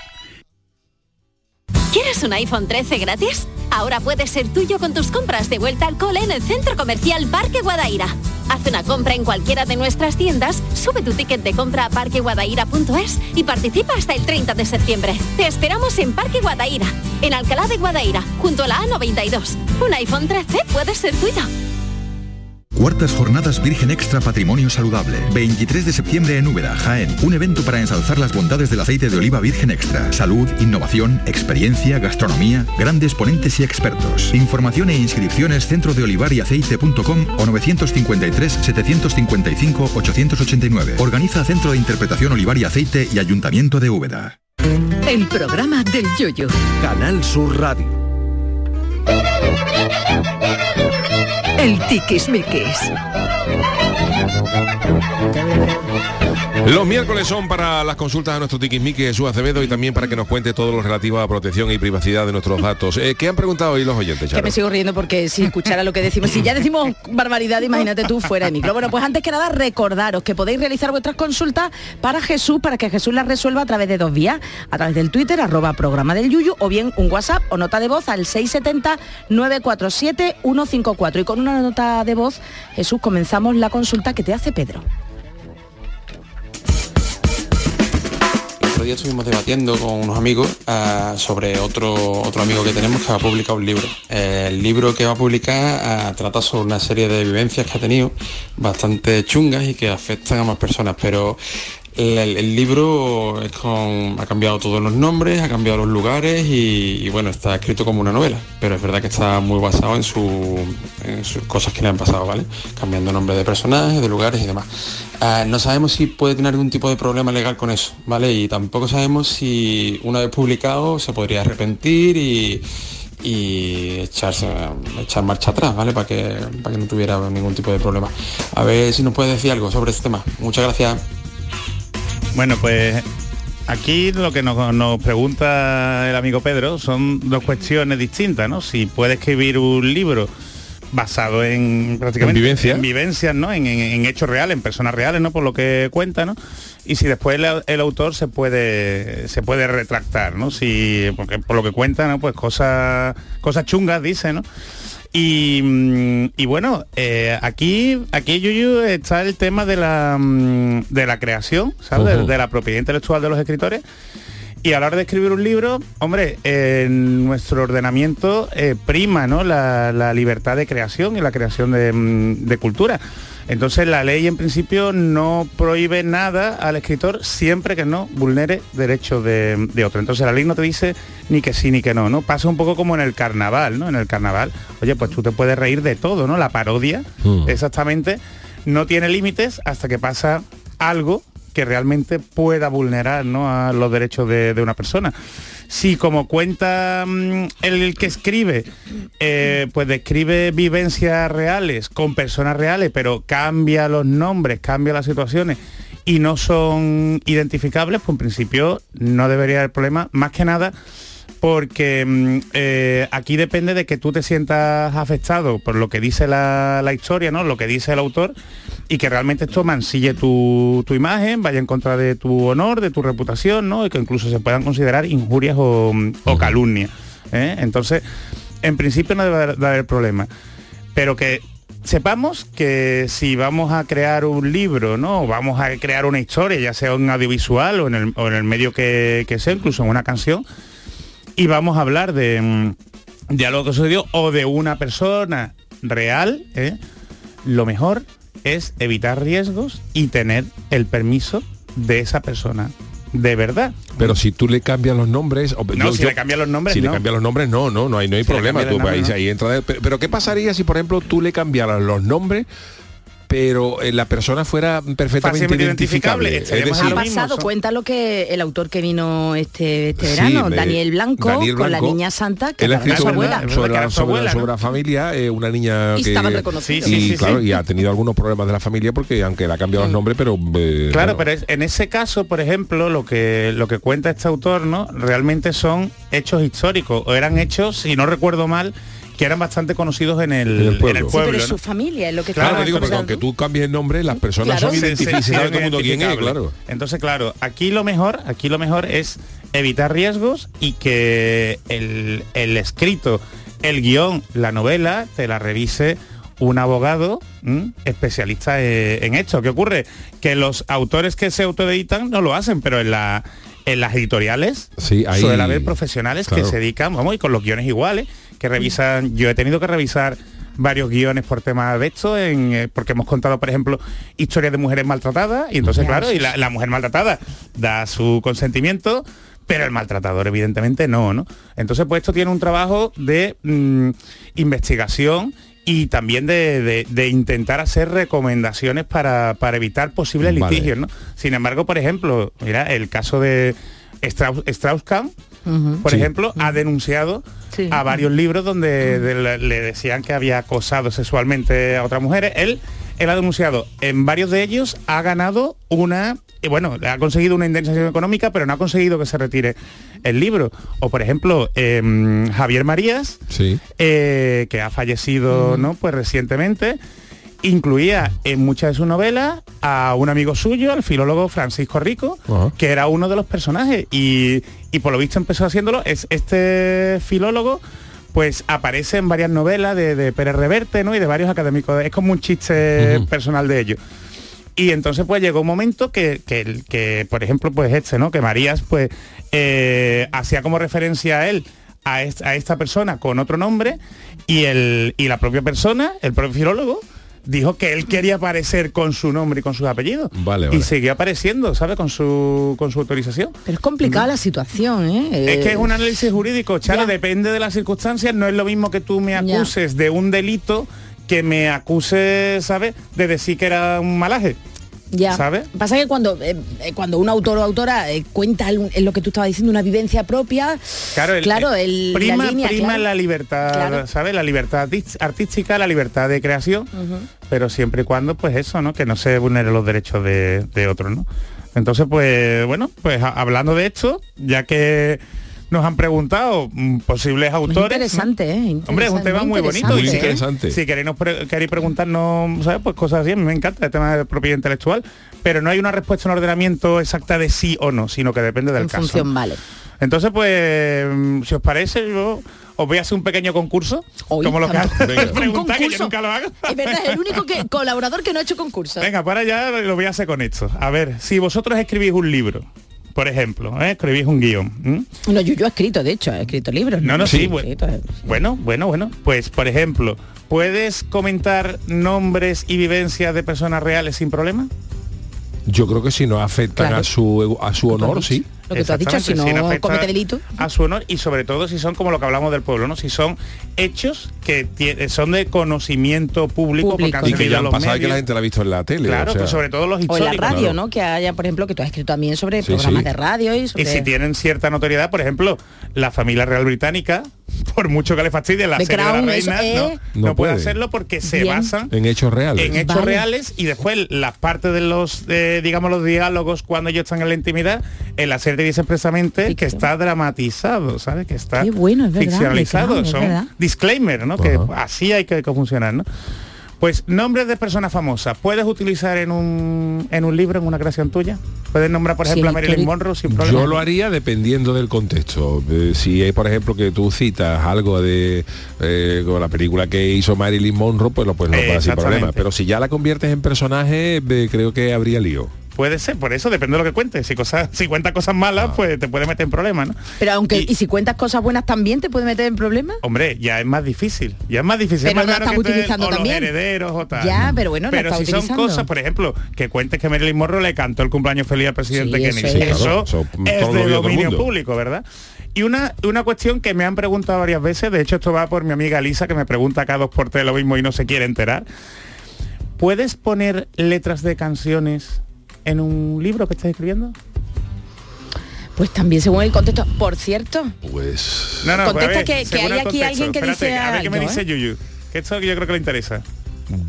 ¿Quieres un iPhone 13 gratis? Ahora puede ser tuyo con tus compras de vuelta al cole en el Centro Comercial Parque Guadaira. Haz una compra en cualquiera de nuestras tiendas, sube tu ticket de compra a parqueguadaira.es y participa hasta el 30 de septiembre. Te esperamos en Parque Guadaira, en Alcalá de Guadaira, junto a la A92. Un iPhone 13 puede ser tuyo. Cuartas Jornadas Virgen Extra Patrimonio Saludable. 23 de septiembre en Úbeda, Jaén. Un evento para ensalzar las bondades del aceite de oliva virgen extra. Salud, innovación, experiencia, gastronomía, grandes ponentes y expertos. Información e inscripciones centro de olivar y aceite.com o 953 755 889. Organiza Centro de Interpretación Olivar y Aceite y Ayuntamiento de Úbeda. El programa del Yoyo. Canal Sur Radio. El tiquismiquis. Los miércoles son para las consultas a nuestro tiquismiqui Jesús Acevedo y también para que nos cuente todo lo relativo a protección y privacidad de nuestros datos. Eh, ¿Qué han preguntado hoy los oyentes, Que Charo? me sigo riendo porque si escuchara lo que decimos, si ya decimos barbaridad, imagínate tú fuera de micro. Bueno, pues antes que nada, recordaros que podéis realizar vuestras consultas para Jesús, para que Jesús las resuelva a través de dos vías, a través del Twitter, arroba programa del Yuyu, o bien un WhatsApp o nota de voz al 670-947-154. Y con una nota de voz, Jesús, comenzamos la consulta que te hace Pedro. Otro día estuvimos debatiendo con unos amigos ah, sobre otro, otro amigo que tenemos que va a publicar un libro. El libro que va a publicar ah, trata sobre una serie de vivencias que ha tenido bastante chungas y que afectan a más personas, pero el, libro es con- ha cambiado todos los nombres, ha cambiado los lugares y, bueno, está escrito como una novela, pero es verdad que está muy basado en, su, en sus cosas que le han pasado, ¿vale? Cambiando nombres de personajes, de lugares y demás. Ah, no sabemos si puede tener algún tipo de problema legal con eso, ¿vale? Y tampoco sabemos si una vez publicado se podría arrepentir y, y echarse, echar marcha atrás, ¿vale? Para que, para que no tuviera ningún tipo de problema. A ver si nos puede decir algo sobre este tema. Muchas gracias. Bueno, pues aquí lo que nos, nos pregunta el amigo Pedro son dos cuestiones distintas, ¿no? Si puede escribir un libro basado en prácticamente En vivencia. en vivencias, ¿no? En, en- en hechos reales, en personas reales, ¿no? Por lo que cuenta, ¿no? Y si después el, el autor se puede se puede retractar, ¿no? Si porque por lo que cuenta, ¿no? Pues cosas cosas chungas dice, ¿no? Y, mm, y bueno, eh, aquí, aquí Yuyu está el tema de la, mm, de la creación, ¿sabes? De, de la propiedad intelectual de los escritores. Y a la hora de escribir un libro, hombre, en nuestro ordenamiento eh, prima ¿no? la, la libertad de creación y la creación de, mm, de cultura. Entonces la ley en principio no prohíbe nada al escritor siempre que no vulnere derechos de, de otro. Entonces la ley no te dice ni que sí ni que no, ¿no? Pasa un poco como en el carnaval, ¿no? En el carnaval, oye, pues tú te puedes reír de todo, ¿no? La parodia, Mm. exactamente, no tiene límites hasta que pasa algo que realmente pueda vulnerar ¿no? a los derechos de, una persona. Si como cuenta mm, el que escribe, eh, pues describe vivencias reales con personas reales, pero cambia los nombres, cambia las situaciones y no son identificables, pues en principio no debería haber problema, más que nada porque mm, eh, aquí depende de que tú te sientas afectado por lo que dice la, la historia, ¿no? Lo que dice el autor y que realmente esto mancille tu, tu imagen, vaya en contra de tu honor, de tu reputación, ¿no? Y que incluso se puedan considerar injurias o, o calumnias. ¿eh? Entonces, en principio no debe de haber problema. Pero que sepamos que si vamos a crear un libro, ¿no? O vamos a crear una historia, ya sea en audiovisual o en el, o en el medio que, que sea, incluso en una canción, y vamos a hablar de, mm, de algo que sucedió o de una persona real, ¿eh? lo mejor es evitar riesgos y tener el permiso de esa persona de verdad. Pero si tú le cambias los nombres... o- No, si le cambias los nombres, Si no. le cambias los nombres, no, no, no hay, no hay Si problema. Tú, los ahí, nombres, no. ahí entra pero, pero ¿qué pasaría si, por ejemplo, tú le cambiaras los nombres, pero eh, la persona fuera perfectamente Fácilmente identificable? identificable, Es decir, Ha mismo, cuenta lo que el autor que vino este, este Sí, verano, Daniel Blanco, Daniel con la niña santa, que él ha escrito sobre, la, sobre, abuela, sobre ¿no? la familia, eh, una niña Y que... estaban reconocidos. Sí, y sí, sí, claro, sí. y ha tenido algunos problemas de la familia porque aunque le ha cambiado los nombres, pero... eh, Claro, bueno, pero es- en ese caso, por ejemplo, lo que lo que cuenta este autor, ¿no? Realmente son hechos históricos o eran hechos, si no recuerdo mal, que eran bastante conocidos en el, En el pueblo. en el Sí, Sí, pero ¿no? su familia, es lo que Claro, digo, porque aunque tú cambies el nombre, las personas Claro. son identificables, todo el mundo quién es, claro. Entonces, claro, aquí lo mejor, aquí lo mejor es evitar riesgos y que el, el escrito, el guion, la novela, te la revise un abogado ¿m? especialista eh, en esto. ¿Qué ocurre? Que los autores que se autoeditan no lo hacen, pero en la en las editoriales Sí, ahí- suele haber profesionales claro. que se dedican, vamos, y con los guiones iguales, que revisan, yo he tenido que revisar varios guiones por temas de esto, en, eh, porque hemos contado, por ejemplo, historias de mujeres maltratadas, y entonces, claro, y la, la mujer maltratada da su consentimiento, pero el maltratador evidentemente no, ¿no? Entonces, pues esto tiene un trabajo de mm, investigación y también de, de- de intentar hacer recomendaciones para, para evitar posibles Vale. litigios, ¿no? Sin embargo, por ejemplo, mira, el caso de Strauss, Strauss-Kahn, por Sí. ejemplo, ha denunciado Sí. a varios libros donde de- le, le decían que había acosado sexualmente a otras mujeres. Él, él ha denunciado en varios de ellos, ha ganado una, bueno, ha conseguido una indemnización económica, pero no ha conseguido que se retire el libro. O por ejemplo, em, Javier Marías, Sí. eh, que ha fallecido ¿no? pues recientemente, incluía en muchas de sus novelas a un amigo suyo, al filólogo Francisco Rico, que era uno de los personajes. Y, y por lo visto empezó haciéndolo. Es, este filólogo pues aparece en varias novelas de, de Pérez Reverte ¿no? y de varios académicos. Es como un chiste personal de ellos. Y entonces pues llegó un momento que, que, que, por ejemplo, pues este, ¿no? Que Marías pues eh, hacía como referencia a él, a, est- a esta persona con otro nombre, y, el, y la propia persona, el propio filólogo, dijo que él quería aparecer con su nombre y con sus apellidos. Vale, vale. Y seguía apareciendo, ¿sabe? Con su, con su autorización. Pero es complicada la situación, ¿eh? Es que es un Eh, análisis jurídico, Charo, Ya. depende de las circunstancias, no es lo mismo que tú me Ya. acuses de un delito que me acuses, ¿sabes? De decir que era un malaje. Ya. ¿Sabe? Pasa que cuando, eh, eh, cuando un autor o autora eh, cuenta el- lo que tú estabas diciendo, una vivencia propia, Claro, el, claro, el- prima, la línea, prima claro. la libertad, Claro. ¿sabes? La libertad artística, la libertad de creación, pero siempre y cuando, pues eso, ¿no? Que no se vulneren los derechos de, de otros, ¿no? Entonces, pues, bueno, pues a- hablando de esto, ya que nos han preguntado mm, posibles Es autores. ¿no? interesante, ¿eh? Hombre, es un tema muy bonito. Muy y si, interesante. si queréis, pre- queréis preguntarnos, ¿sabes? Pues cosas así, a mí me encanta el tema de propiedad intelectual, pero no hay una respuesta en ordenamiento exacta de sí o no, sino que depende del En caso. función, vale. Entonces, pues, mm, si os parece, yo os voy a hacer un pequeño concurso, Hoy, como lo que tanto. Venga. Un pregunta que yo nunca lo hago. Es verdad, es el único que, colaborador que no ha hecho concurso. Venga, para allá lo voy a hacer con esto. A ver, si vosotros escribís un libro, por ejemplo, ¿eh? escribís un guion. No, yo, yo he escrito, de hecho, he escrito libros. No, no, sí, bueno. escrito. Bueno, bueno, bueno. Pues, por ejemplo, ¿puedes comentar nombres y vivencias de personas reales sin problema? Yo creo que si no afectan Claro. a su a su honor, dicho. sí. Lo que tú has dicho, si no comete delito. a su honor y sobre todo si son como lo que hablamos del pueblo, ¿no? Si son hechos que son de conocimiento público, porque han Y que ya han los pasado que la gente la ha visto en la tele. Claro, o sea, pues sobre todo los O en la históricos. radio, claro. ¿no? Que haya, por ejemplo, que tú has escrito también sobre Sí, programas sí. de radio y sobre... Y si tienen cierta notoriedad, por ejemplo, la familia real británica, por mucho que le fastidie la The serie Crown, de la reina, es- no, No no puede puede. hacerlo porque se Bien. basan en hechos reales. en hechos Vale. reales y después las partes de los eh, digamos los diálogos cuando ellos están en la intimidad en la serie dice expresamente que Ficción. está dramatizado sabes que está Qué bueno, es verdad, ficcionalizado es son verdad. disclaimer no que así hay que, que funcionar no pues nombres de personas famosas puedes utilizar en un en un libro en una creación tuya puedes nombrar por Sí, ejemplo a Marilyn. Monroe sin problema Yo lo haría dependiendo del contexto. Eh, si es, por ejemplo, que tú citas algo de eh, como la película que hizo Marilyn Monroe, pues lo puedes nombrar sin problema. Pero si ya la conviertes en personaje, eh, creo que habría lío. Puede ser por eso depende de lo que cuentes si cosas si cuentas cosas malas Ah. pues te puede meter en problemas no Pero aunque, Y- y, si cuentas cosas buenas también te puede meter en problemas. Hombre, ya es más difícil. Ya es más difícil. Pero es más lo raro estás que te- o los también. herederos o tal. Ya, pero bueno, lo Pero si son cosas, por ejemplo, que cuentes que Marilyn Monroe le cantó el cumpleaños feliz al presidente Sí, Kennedy. eso es. Eso, Claro, eso, es de dominio público, ¿verdad? Y una, una cuestión que me han preguntado varias veces, de hecho esto va por mi amiga Lisa, que me pregunta cada dos por tres lo mismo y no se quiere enterar. ¿Puedes poner letras de canciones en un libro que estás escribiendo? Pues también según el contexto. Por cierto, Pues No, no, Contesta pues ver, que- que hay aquí alguien que Espérate, dice A ver qué me dice ¿eh? Yuyu. Que esto yo creo que le interesa.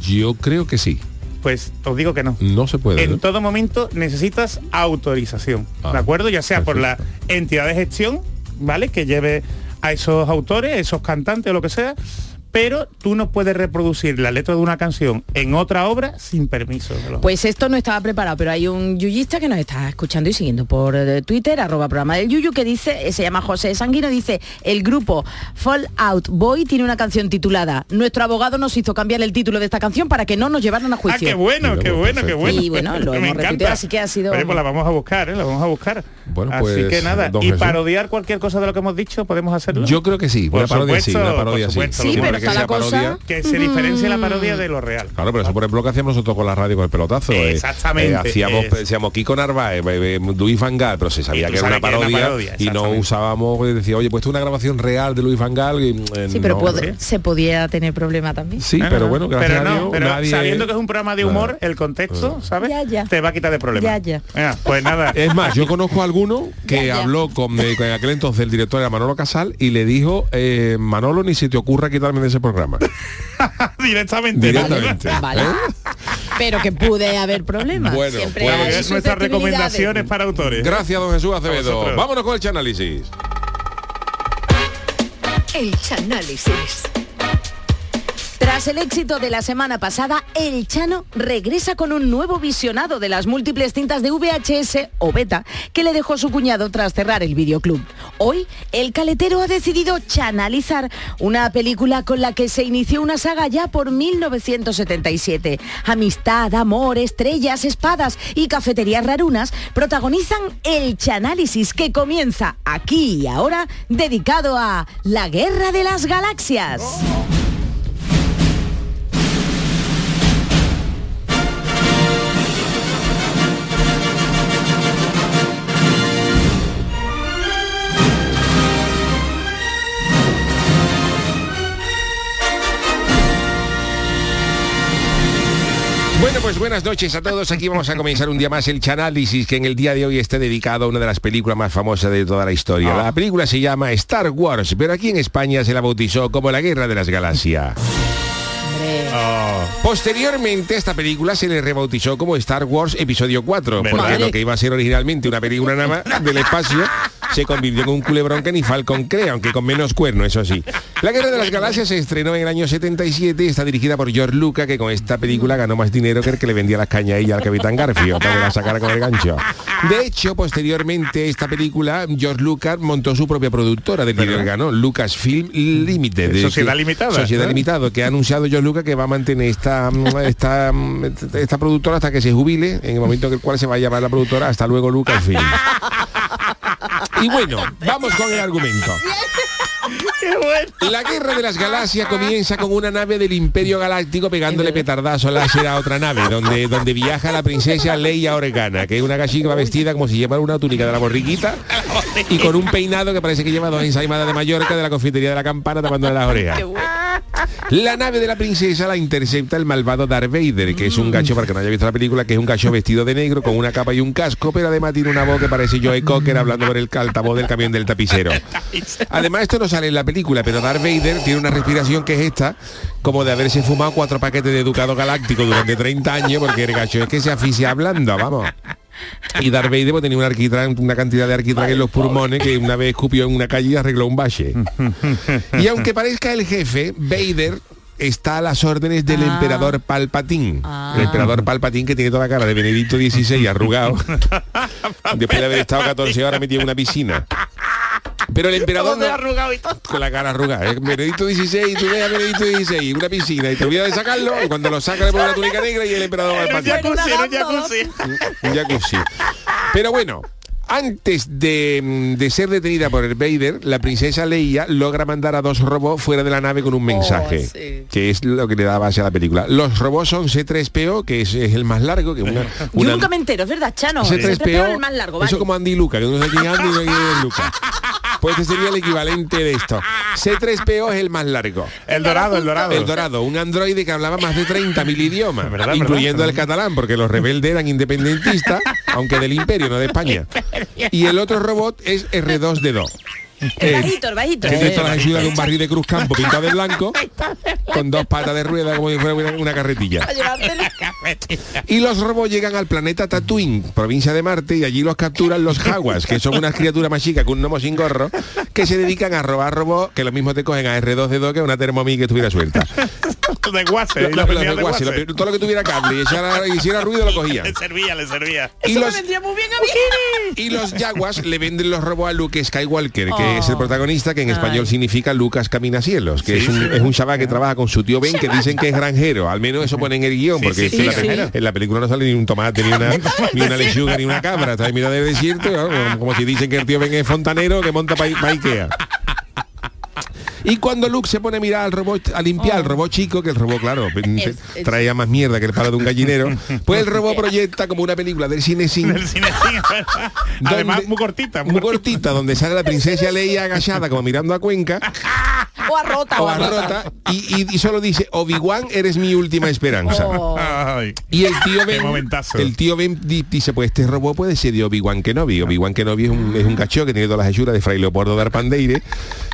yo creo que sí. Pues os digo que no. No se puede. En ¿no? todo momento necesitas autorización, Ah, ¿de acuerdo? Ya sea por la entidad de gestión, ¿vale? Que lleve a esos autores, esos cantantes o lo que sea, pero tú no puedes reproducir la letra de una canción en otra obra sin permiso. de los- pues esto no estaba preparado, pero hay un yuyista que nos está escuchando y siguiendo por eh, Twitter, arroba programa del Yuyu, que dice, eh, se llama José Sanguino, dice, el grupo Fall Out Boy tiene una canción titulada Nuestro abogado nos hizo cambiar el título de esta canción para que no nos llevaran a Ah, juicio. qué bueno, qué bueno, qué bueno. Y bueno, lo Me hemos encanta. repetido, así que ha sido- Oye, pues la vamos a buscar, ¿eh? La vamos a buscar. Bueno, así pues, que nada, y parodiar cualquier cosa de lo que hemos dicho, ¿podemos hacerlo? Yo creo que sí. Por Una parodia sí, supuesto, una parodia por sí. supuesto, Sí, pero que que está sea la cosa. parodia. Que se diferencia la parodia de lo real. Claro, pero eso por ejemplo lo que hacíamos nosotros con la radio con el pelotazo. eh, Exactamente, eh, hacíamos, es. decíamos Kiko Narváez, eh, eh, Luis Van Gaal, pero se sabía tú que era una sabes que era una parodia, y no exactamente. usábamos, pues, decía, oye, pues esto es una grabación real de Luis Van Gaal. y, eh, Sí, pero se podía tener problema también. Sí, No, no, pero no. bueno, gracias pero a no, Dios, pero nadie... sabiendo que es un programa de humor, el contexto, ¿sabes? Ya, ya. Te va a quitar de problemas. Ya, ya. Venga, pues nada. Es más, yo conozco a alguno que Ya, ya. habló con, eh, con aquel entonces el director era Manolo Casal y le dijo, eh, Manolo, ni se te ocurra quitarme de ese programa. directamente. Directamente. Vale. ¿eh? Pero que puede haber problemas. Bueno, Siempre pues- nuestras recomendaciones para autores. Gracias, don Jesús Acevedo. Vámonos con el análisis. El Chanálisis. Tras el éxito de la semana pasada, El Chano regresa con un nuevo visionado de las múltiples cintas de VHS o beta que le dejó su cuñado tras cerrar el videoclub. Hoy, el caletero ha decidido chanalizar una película con la que se inició una saga ya por 1977. Amistad, amor, estrellas, espadas y cafeterías rarunas protagonizan el chanálisis que comienza aquí y ahora dedicado a la Guerra de las Galaxias. Pues buenas noches a todos. Aquí vamos a comenzar un día más el Chanálisis, que en el día de hoy esté dedicado a una de las películas más famosas de toda la historia. La película se llama Star Wars, pero aquí en España se la bautizó como la Guerra de las Galaxias. Posteriormente, esta película se le rebautizó como Star Wars Episodio 4, porque Vale. lo que iba a ser originalmente una película nada más del espacio se convirtió en un culebrón que ni Falcon cree, aunque con menos cuerno, eso sí. La Guerra de las Galaxias se estrenó en el año 77 y está dirigida por George Lucas, que con esta película ganó más dinero que el que le vendía las cañas a ella al Capitán Garfio, para que la sacara con el gancho. De hecho, posteriormente, esta película, George Lucas montó su propia productora de dinero que ganó, Lucasfilm Limited. Sociedad que- limitada, Sociedad ¿no? Limitado, que ha anunciado George Lucas que va a mantener esta, mm, esta, mm, esta productora hasta que se jubile, en el momento en el cual se va a llamar la productora, hasta luego Lucasfilm. Y bueno, vamos con el argumento. La guerra de las galaxias comienza con una nave del Imperio Galáctico pegándole petardazo láser a otra nave, donde, donde viaja la princesa Leia Organa, que es una gallica vestida como si llevara una túnica de la borriquita y con un peinado que parece que lleva dos ensaimadas de Mallorca de la confitería de la campana tapándole las orejas. La nave de la princesa la intercepta el malvado Darth Vader, que es un gacho, para que no haya visto la película, que es un gacho vestido de negro con una capa y un casco, pero además tiene una voz que parece Joey Cocker hablando por el altavoz del camión del tapicero. Además, esto no sale en la película, pero Darth Vader tiene una respiración que es esta, como de haberse fumado cuatro paquetes de Educado Galáctico durante 30 años, porque el gacho es que se aficia hablando, vamos. Y Darth Vader pues, tenía un arquitrán, una cantidad de arquitrán en los pulmones que una vez escupió en una calle y arregló un bache. Y aunque parezca el jefe, Vader está a las órdenes del Ah. emperador Palpatín. El emperador Palpatín que tiene toda la cara de Benedicto XVI arrugado. Después de haber estado 14 horas metido en una piscina. Pero el emperador no- con la cara arrugada. ¿eh? Benedicto XVI, tú ves a Benedicto XVI, una piscina y te olvidas de sacarlo y cuando lo saca le pone una túnica negra y el emperador Palpatín. Jacuzzi, en un jacuzzi. Un jacuzzi. Pero bueno, antes de, de ser detenida por el Vader, la princesa Leia logra mandar a dos robots fuera de la nave con un mensaje, sí. que es lo que le da base a la película. Los robots son C3PO, que es, es el más largo, que una, Yo una- nunca me entero, es verdad, Chano. Ese C3PO, trepeo es el más largo, vale. eso como Andy Luca, que no sé quién es Andy y no sé quién es Luca. Pues este sería el equivalente de esto. C3PO es el más largo. El dorado, el dorado. El Dorado, un androide que hablaba más de 30.000 idiomas, ¿Verdad, incluyendo verdad? el catalán, porque los rebeldes eran independentistas, aunque del imperio, no de España. Y el otro robot es R2D2. El bajito, el bajito. Que Eh, todas las ayudas de un barril de Cruz Campo pintado de blanco, con dos patas de rueda como si fuera una, carretilla. Y los robots llegan al planeta Tatooine, provincia de Marte, y allí los capturan los jaguas, que son unas criaturas más chicas que un gnomo sin gorro, que se dedican a robar robots, que lo mismo te cogen a R2D2 que una Thermomix que estuviera suelta. de guase. Lo- lo- lo de guase, todo lo que tuviera cable y echara- hiciera ruido lo cogían. Le servía, le servía. Y Eso los, vendría muy bien a mí. y los Jaguars le venden los robots a Luke Skywalker, que es el protagonista, que en español Ay. significa Lucas Caminacielos, que es, un, es un chaval que trabaja con su tío Ben, que dicen que es granjero. Al menos eso pone en el guion, Sí, porque sí, es que sí, en, la, sí. pe- en la película no sale ni un tomate, ni una, ni una lechuga, ni una cabra. Está en mitad del desierto, ¿no? como, como si dicen que el tío Ben es fontanero que monta para Ikea. Y cuando Luke se pone a mirar al robot, a limpiar al robot chico, que el robot, claro, traía más mierda que el palo de un gallinero, pues el robot proyecta como una película del cine sin Del cine. Además, muy cortita. muy cortita, donde sale la princesa Leia agachada como mirando a Cuenca O a rota, o a rota y, y- y solo dice Obi-Wan eres mi última esperanza. Oh. Y el tío Ben, el tío Ben di- dice, pues este robot puede ser de Obi-Wan Kenobi. Obi-Wan Kenobi es un, es un cacho que tiene todas las hechuras de Fray Leopoldo de Arpandeire,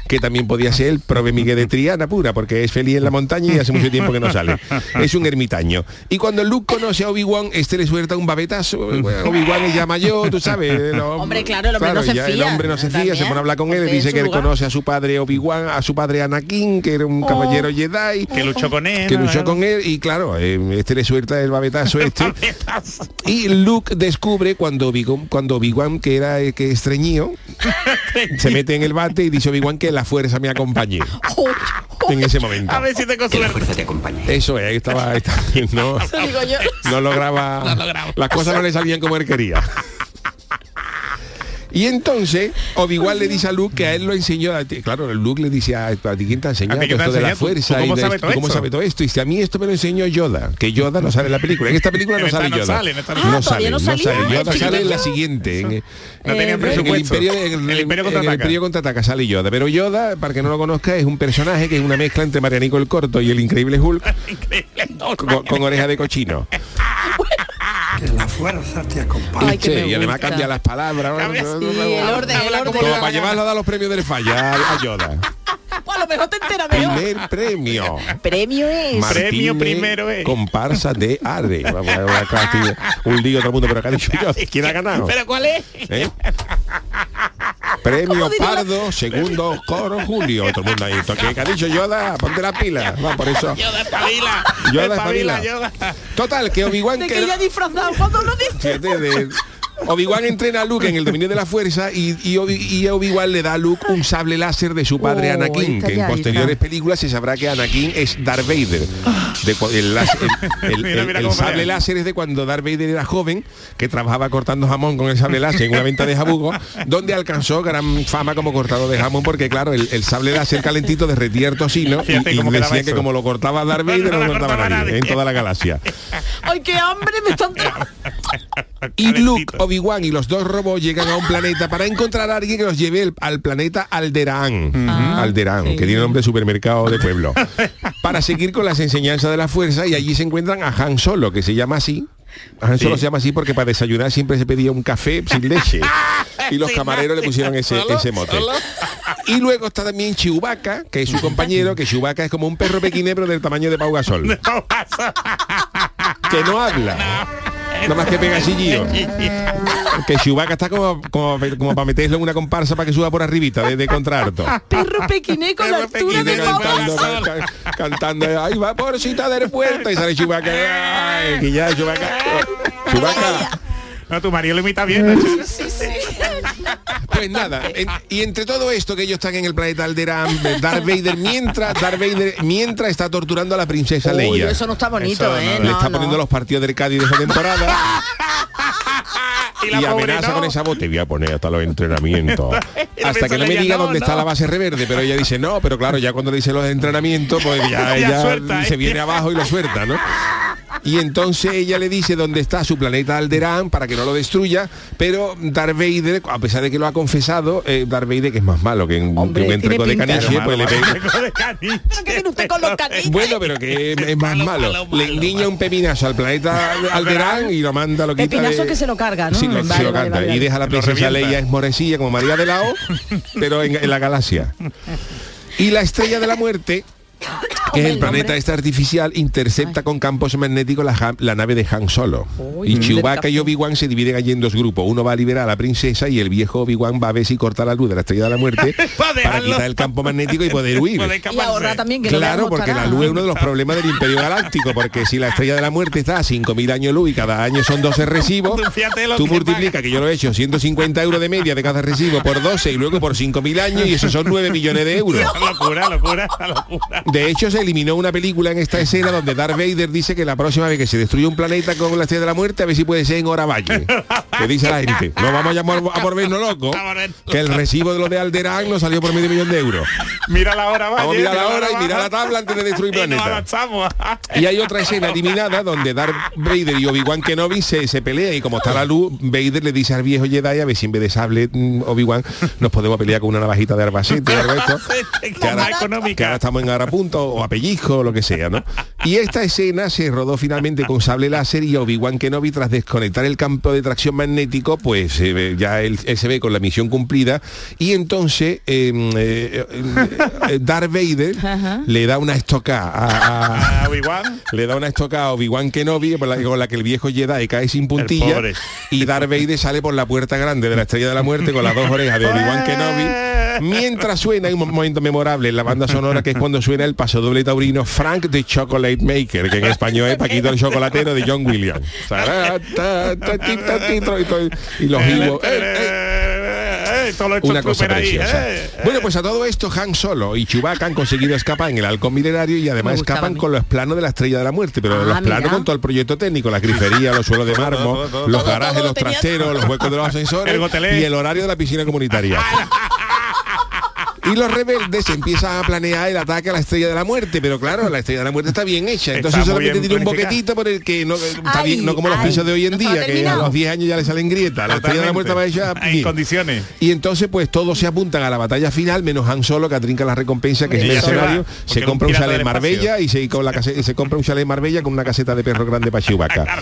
que también podía ser el prove Miguel de Triana pura, porque es feliz en la montaña y hace mucho tiempo que no sale. Es un ermitaño. Y cuando Luke conoce a Obi-Wan, este le suelta un babetazo. Bueno, Obi-Wan es ya mayor, tú sabes. Hombre, claro, el hombre no se ya El fía, hombre no se fía, también, se pone a hablar con él, dice que él lugar. conoce a su padre Obi-Wan, a su padre Anakin, que era un Oh. caballero Jedi. Que luchó con él. Que ¿no? luchó con él y claro, eh, este le suelta el babetazo este. Y Luke descubre cuando Obi-Wan, cuando Obi-Wan que era eh, que estreñido, se mete en el bate y dice Obi-Wan que la fuerza me acompañe en ese momento. A ver si tengo suerte. Eso es, ahí estaba, ahí estaba, no, Eso digo yo. no lograba, las cosas no le salían como él quería. Y entonces Obi-Wan le dice a Luke que a él lo enseñó, a ti- claro, Luke le dice a, a ti quién te ha enseñado ¿A ti quién te ha esto de la enseñado? ¿Tú- fuerza tú cómo y de sabes esto, todo cómo sabe todo esto. Y dice, a mí esto me lo enseñó Yoda, que Yoda no sale en la película. En esta película no En esta sale no Yoda. sale, en esta no Ah, sale, no sale. Yoda sale en la siguiente. En, No el presupuesto. imperio, en, el- El Imperio en el contraataca. Imperio contraataca sale Yoda. Pero Yoda, para que no lo conozca, es un personaje que es una mezcla entre Marianico el Corto y el Increíble Hulk con, con oreja de cochino. Que la fuerza te acompañe. Ay, me y además cambia las palabras. Cambia- ¿no? Sí, el orden, el orden. Como para llevarlo a dar los premios del falla a, Yoda. O a lo mejor te enteras mejor. Primer premio. Premio es. Premio primero es. Comparsa de Are. Vamos a ver un lío todo el mundo, pero acá ha dicho yo, ¿quién ha ganado? ¿Pero cuál es? ¿Eh? Premio ¿Cómo diría la- Pardo, segundo coro Julio. Todo el mundo ahí. ¿Qué que ha dicho Yoda? Ponte la pila. Va, por eso. Yoda espabila. Yoda espabila. Total, que Obi-Wan De que que era- ella disfrazado cuando lo dice. Obi-Wan entrena a Luke en el dominio de la fuerza y, y Obi- y Obi-Wan le da a Luke un sable láser de su padre Oh, Anakin, que en posteriores películas se sabrá que Anakin es Darth Vader. De el, láser- el- el- Mira, el- mira el cómo sable láser es de cuando Darth Vader era joven, que trabajaba cortando jamón con el sable láser en una venta de jabugo, donde alcanzó gran fama como cortador de jamón, porque claro, el, el sable láser calentito derretía el tocino y, Fíjate y decía que como lo cortaba Darth Vader no No lo cortaba nadie, nadie. en toda la galaxia. Ay, qué hambre me están. Y Luke. Obi-Wan y los dos robots llegan a un planeta para encontrar a alguien que los lleve el- al planeta Alderaan. Alderaan, que tiene nombre de supermercado de pueblo. para seguir con las enseñanzas de la fuerza y allí se encuentran a Han Solo, que se llama así. Han Solo se llama así porque para desayunar siempre se pedía un café sin leche. Y los camareros le pusieron ese, ese mote. Y luego está también Chewbacca, que es su compañero, que Chewbacca es como un perro pequinebro del tamaño de Pau Gasol. que no habla. Nada más que pega chillido. Que Chewbacca está como, como, como para meterlo en una comparsa para que suba por arribita de, de contrarto. Perro pequiné con la altura de cantando, can- can- cantando, ay vaporcita del puerto y sale Chewbacca, ay, que ya Chewbacca, Chewbacca. No, tu marido lo imita bien. Pues nada, en- y entre todo esto que ellos están en el planeta Alderaan, Darth Vader mientras Darth Vader mientras está torturando a la princesa Uy, Leia. eso no está bonito, Eso no, ¿eh? Le No, está no. poniendo los partidos del Cádiz de esa temporada. Y la amenaza no. con esa voz, te voy a poner hasta los entrenamientos. Hasta que no me diga no, dónde está la base reverde, pero ella dice no, pero claro, ya cuando le dice los entrenamientos, pues ya, Ya ella suelta, se ¿eh? viene abajo y lo suelta, ¿no? Y entonces ella le dice dónde está su planeta Alderaan para que no lo destruya, pero Darth Vader, a pesar de que lo ha confesado, eh, Darth Vader, que es más malo que un, Hombre, que un entreco de caniche, pues le pega, De caniche. ¿Qué tiene usted con los caniches? bueno, pero que es, es más Malo, malo. malo, Le enguiña un pepinazo al planeta Alderaan y lo manda, lo quita Pepinazo de- que se lo carga, ¿no? Sí, lo, Vale, se lo vale, canta. vale, Y deja a la princesa. Leia esmorecilla como María de la O, pero en, en la galaxia. Y la estrella de la muerte, que es el planeta nombre. este artificial, intercepta con campos magnéticos la, nave de Han Solo. Uy, y Chewbacca y Obi-Wan se dividen allí en dos grupos. Uno va a liberar a la princesa y el viejo Obi-Wan va a ver si corta la luz de la estrella de la muerte Pa' para quitar el campo magnético y poder huir. Poder Y escaparse. ahorrar también que no Claro, porque la luz es uno de los problemas del Imperio Galáctico, porque si la estrella de la muerte está a 5.000 años luz y cada año son 12 recibos, Tú multiplicas, que yo lo he hecho, 150 euros de media de cada recibo por 12 y luego por 5.000 años y eso son 9 millones de euros. locura, locura, locura. De hecho, se eliminó una película en esta escena donde Darth Vader dice que la próxima vez que se destruye un planeta con la estrella de la muerte, a ver si puede ser en Hora Valle. Le dice la gente, no vamos a llamar a volvernos locos, que el recibo de lo de Alderán nos salió por medio millón de euros. Mira la hora, Vamos a mirar la mira hora y mirar la tabla antes de destruir planeta. Y hay otra escena eliminada donde Darth Vader y Obi-Wan Kenobi se, se pelean y como está la luz, Vader le dice al viejo Jedi a ver si en vez de sable mm, Obi-Wan nos podemos pelear con una navajita de Arbacete algo esto. que, ahora, que ahora estamos en O a pellizco o lo que sea, ¿no? Y esta escena se rodó finalmente con sable láser y Obi-Wan Kenobi tras desconectar el campo de tracción magnético, pues ve- ya él, él se ve con la misión cumplida y entonces eh, eh, eh, Darth Vader Ajá. le da una estocada a, a Obi-Wan. le da una estocada a Obi-Wan Kenobi con la, con la que el viejo Jedi cae sin puntilla y Darth Vader sale por la puerta grande de la Estrella de la Muerte con las dos orejas de Obi-Wan Kenobi mientras suena hay un momento memorable en la banda sonora que es cuando suena el paso doble taurino Frank the Chocolate Maker que en español es Paquito el chocolatero de John Williams y los higos una cosa preciosa. eh. Bueno, pues a todo esto Han Solo y Chewbacca han conseguido escapar en el halcón milenario y además escapan con los planos de la Estrella de la Muerte, pero Ah, los planos mira. con todo el proyecto técnico, la grifería, los suelos de mármol, los garajes, los trasteros, los huecos de los ascensores y el horario de la piscina comunitaria. Y los rebeldes empiezan a planear el ataque a la Estrella de la Muerte, pero claro, la Estrella de la Muerte está bien hecha, entonces Está solamente tiene un boquetito por el que no, está Ay, bien, no como los pisos de hoy en día, que a los 10 años ya le salen grietas. La Estrella de la Muerte va hecha en condiciones. Y entonces pues todos se apuntan a la batalla final, menos Han Solo que atrinca la recompensa, que es Y se mercenario, se, porque compra un chalet en Marbella y se, con la case- y se compra un chalet en Marbella con una caseta de perro grande para Chewbacca.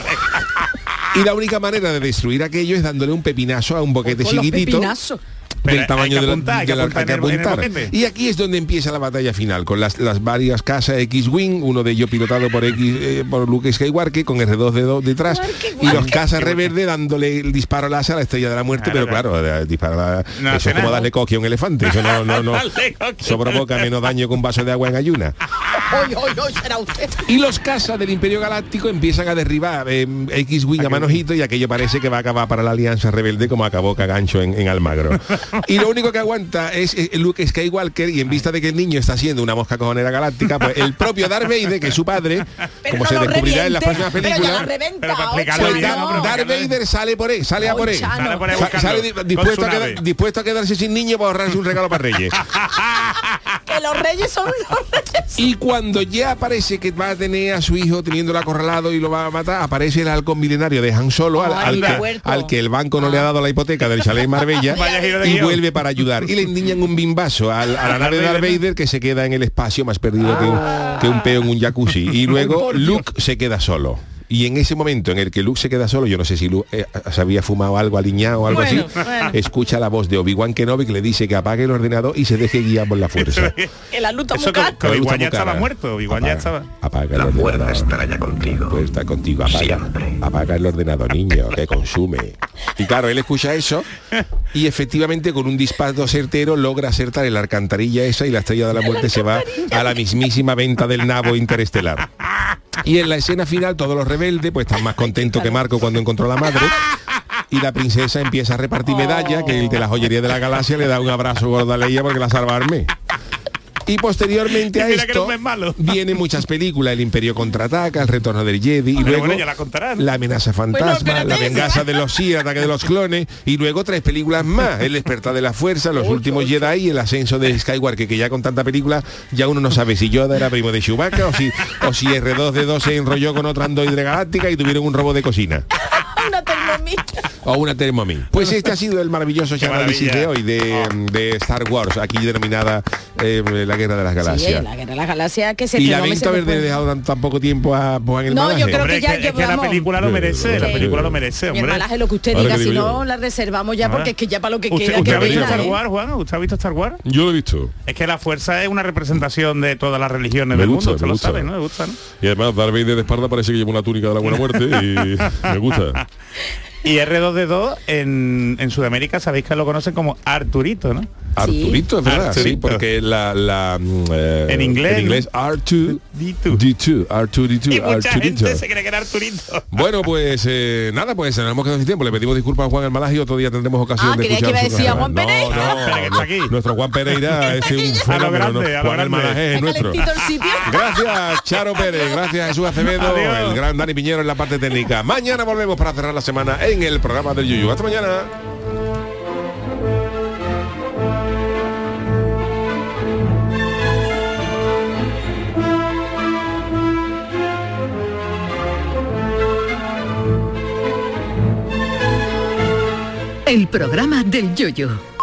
Y la única manera de destruir aquello es dándole un pepinazo a un boquete chiquitito pepinazos. Pero del tamaño que de la- apuntar, de que la- que apuntar. Y aquí es donde empieza la batalla final, con las, las varias casas X-Wing, uno de ellos pilotado por X eh, por Luke Skywalker, con R2D2 detrás, y los casas reverde dándole el disparo láser a la estrella de la muerte, pero claro, eh, disparar a- No eso es como nada. darle coquio a un elefante, eso no, no, no, coque. provoca menos daño que un vaso de agua en ayuna. Hoy, hoy, hoy será usted. Y los casas del Imperio Galáctico empiezan a derribar eh, X-Wing a manojito y aquello parece que va a acabar para la Alianza Rebelde como acabó Cagancho en, en Almagro. Y lo único que aguanta es eh, Luke Skywalker y en vista de que el niño está siendo una mosca cojonera galáctica, pues el propio Darth Vader, que es su padre, como no se descubrirá en las reviente, próximas películas, reventa, Pero para ocho, explicarlo pues bien, no, Darth Vader sale por él, sale a por él. Sale por dispuesto, a quedar- nave. dispuesto a quedarse sin niño para ahorrarse un regalo para Reyes. Que los reyes son los reyes. Y cuando ya parece que va a tener a su hijo teniéndolo acorralado y lo va a matar, aparece el halcón milenario de Han Solo, al, que, al que el banco no le ha dado la hipoteca del chalet Marbella y vuelve para ayudar. Y le endiñan un bimbazo al- a la nave de Darth Vader que se queda en el espacio más perdido que, un, que un peo en un jacuzzi. Y luego Luke se queda solo. Y en ese momento en el que Luke se queda solo, yo no sé si Luke eh, se había fumado algo aliñado o algo Bueno, así, bueno. escucha la voz de Obi-Wan Kenobi que le dice que apague el ordenador y se deje guiar por la fuerza. La está Eso Obi-Wan ya estaba muerto, Obi-Wan ya estaba. Apaga el La ordenador. fuerza estará ya contigo. Pues está contigo, apaga, Siempre. apaga el ordenador, niño, que consume. Y claro, él escucha eso y efectivamente con un disparo certero logra acertar en la alcantarilla esa y la estrella de la muerte se va a la mismísima venta del nabo interestelar. Y en la escena final todos los rebeldes pues están más contentos que Marco cuando encontró la madre. Y la princesa empieza a repartir medallas, que el de la joyería de la galaxia le da un abrazo gordo a Leia porque la salvarme. Y posteriormente Y a esto vienen muchas películas, El Imperio contraataca, El retorno del Jedi y Pero luego bueno, ya la contarán. La amenaza fantasma, La venganza de los Sith, Ataque de los clones y luego tres películas más, El despertar de la fuerza, Los últimos Jedi y El ascenso de Skywalker, que ya con tanta película ya uno no sabe si Yoda era primo de Chewbacca o si, o si R2D2 se enrolló con otra androide galáctica y tuvieron un robo de cocina. Una Thermomix. O una Thermomix. Pues este ha sido el maravilloso análisis de hoy de, de Star Wars, aquí denominada eh, la Guerra de las Sí, Galaxias. la guerra de las galaxias que se y lamento haber después. dejado tan, tan poco tiempo a Juan el No, yo malaje. creo Hombre, que es ya que, es que la película lo merece, la Sí. película lo merece, Mi hombre. hermanaje, lo que usted diga, si no la reservamos ya, Ah. porque es que ya para lo que ¿Usted, queda, usted que ha visto Star ¿eh? Wars, Juan? ¿Usted ha visto Star Wars? Yo lo he visto. Es que la fuerza es una representación de todas las religiones Me del gusta, mundo, usted me lo gusta. sabe, ¿no? Me gusta, ¿no? Y además Darth Vader de espalda parece que lleva una túnica de la buena muerte y me gusta. Y R2D2 en, Sudamérica sabéis que lo conocen como Arturito, ¿no? Arturito, es verdad, sí, Arturito. porque la, la mm, eh, En inglés, en inglés R2 D2, R2D2, Y mucha Arturito. gente se cree que era Arturito. Bueno, pues eh, nada, pues nos hemos quedado sin tiempo. Le pedimos disculpas a Juan Almalaj y otro día tendremos ocasión Ah, de que escuchar iba a su decir a programa. Juan Pereira. No, no, que está aquí. Nuestro Juan Pereira es un fenómeno. grande, ¿no? a lo Juan. Almalaj es nuestro. Gracias, Charo Pérez. Gracias, Jesús Acevedo. Adiós. El gran Dani Piñero en la parte técnica. Mañana volvemos para cerrar la semana en el programa del Yuyu. Hasta mañana. El programa del yoyo.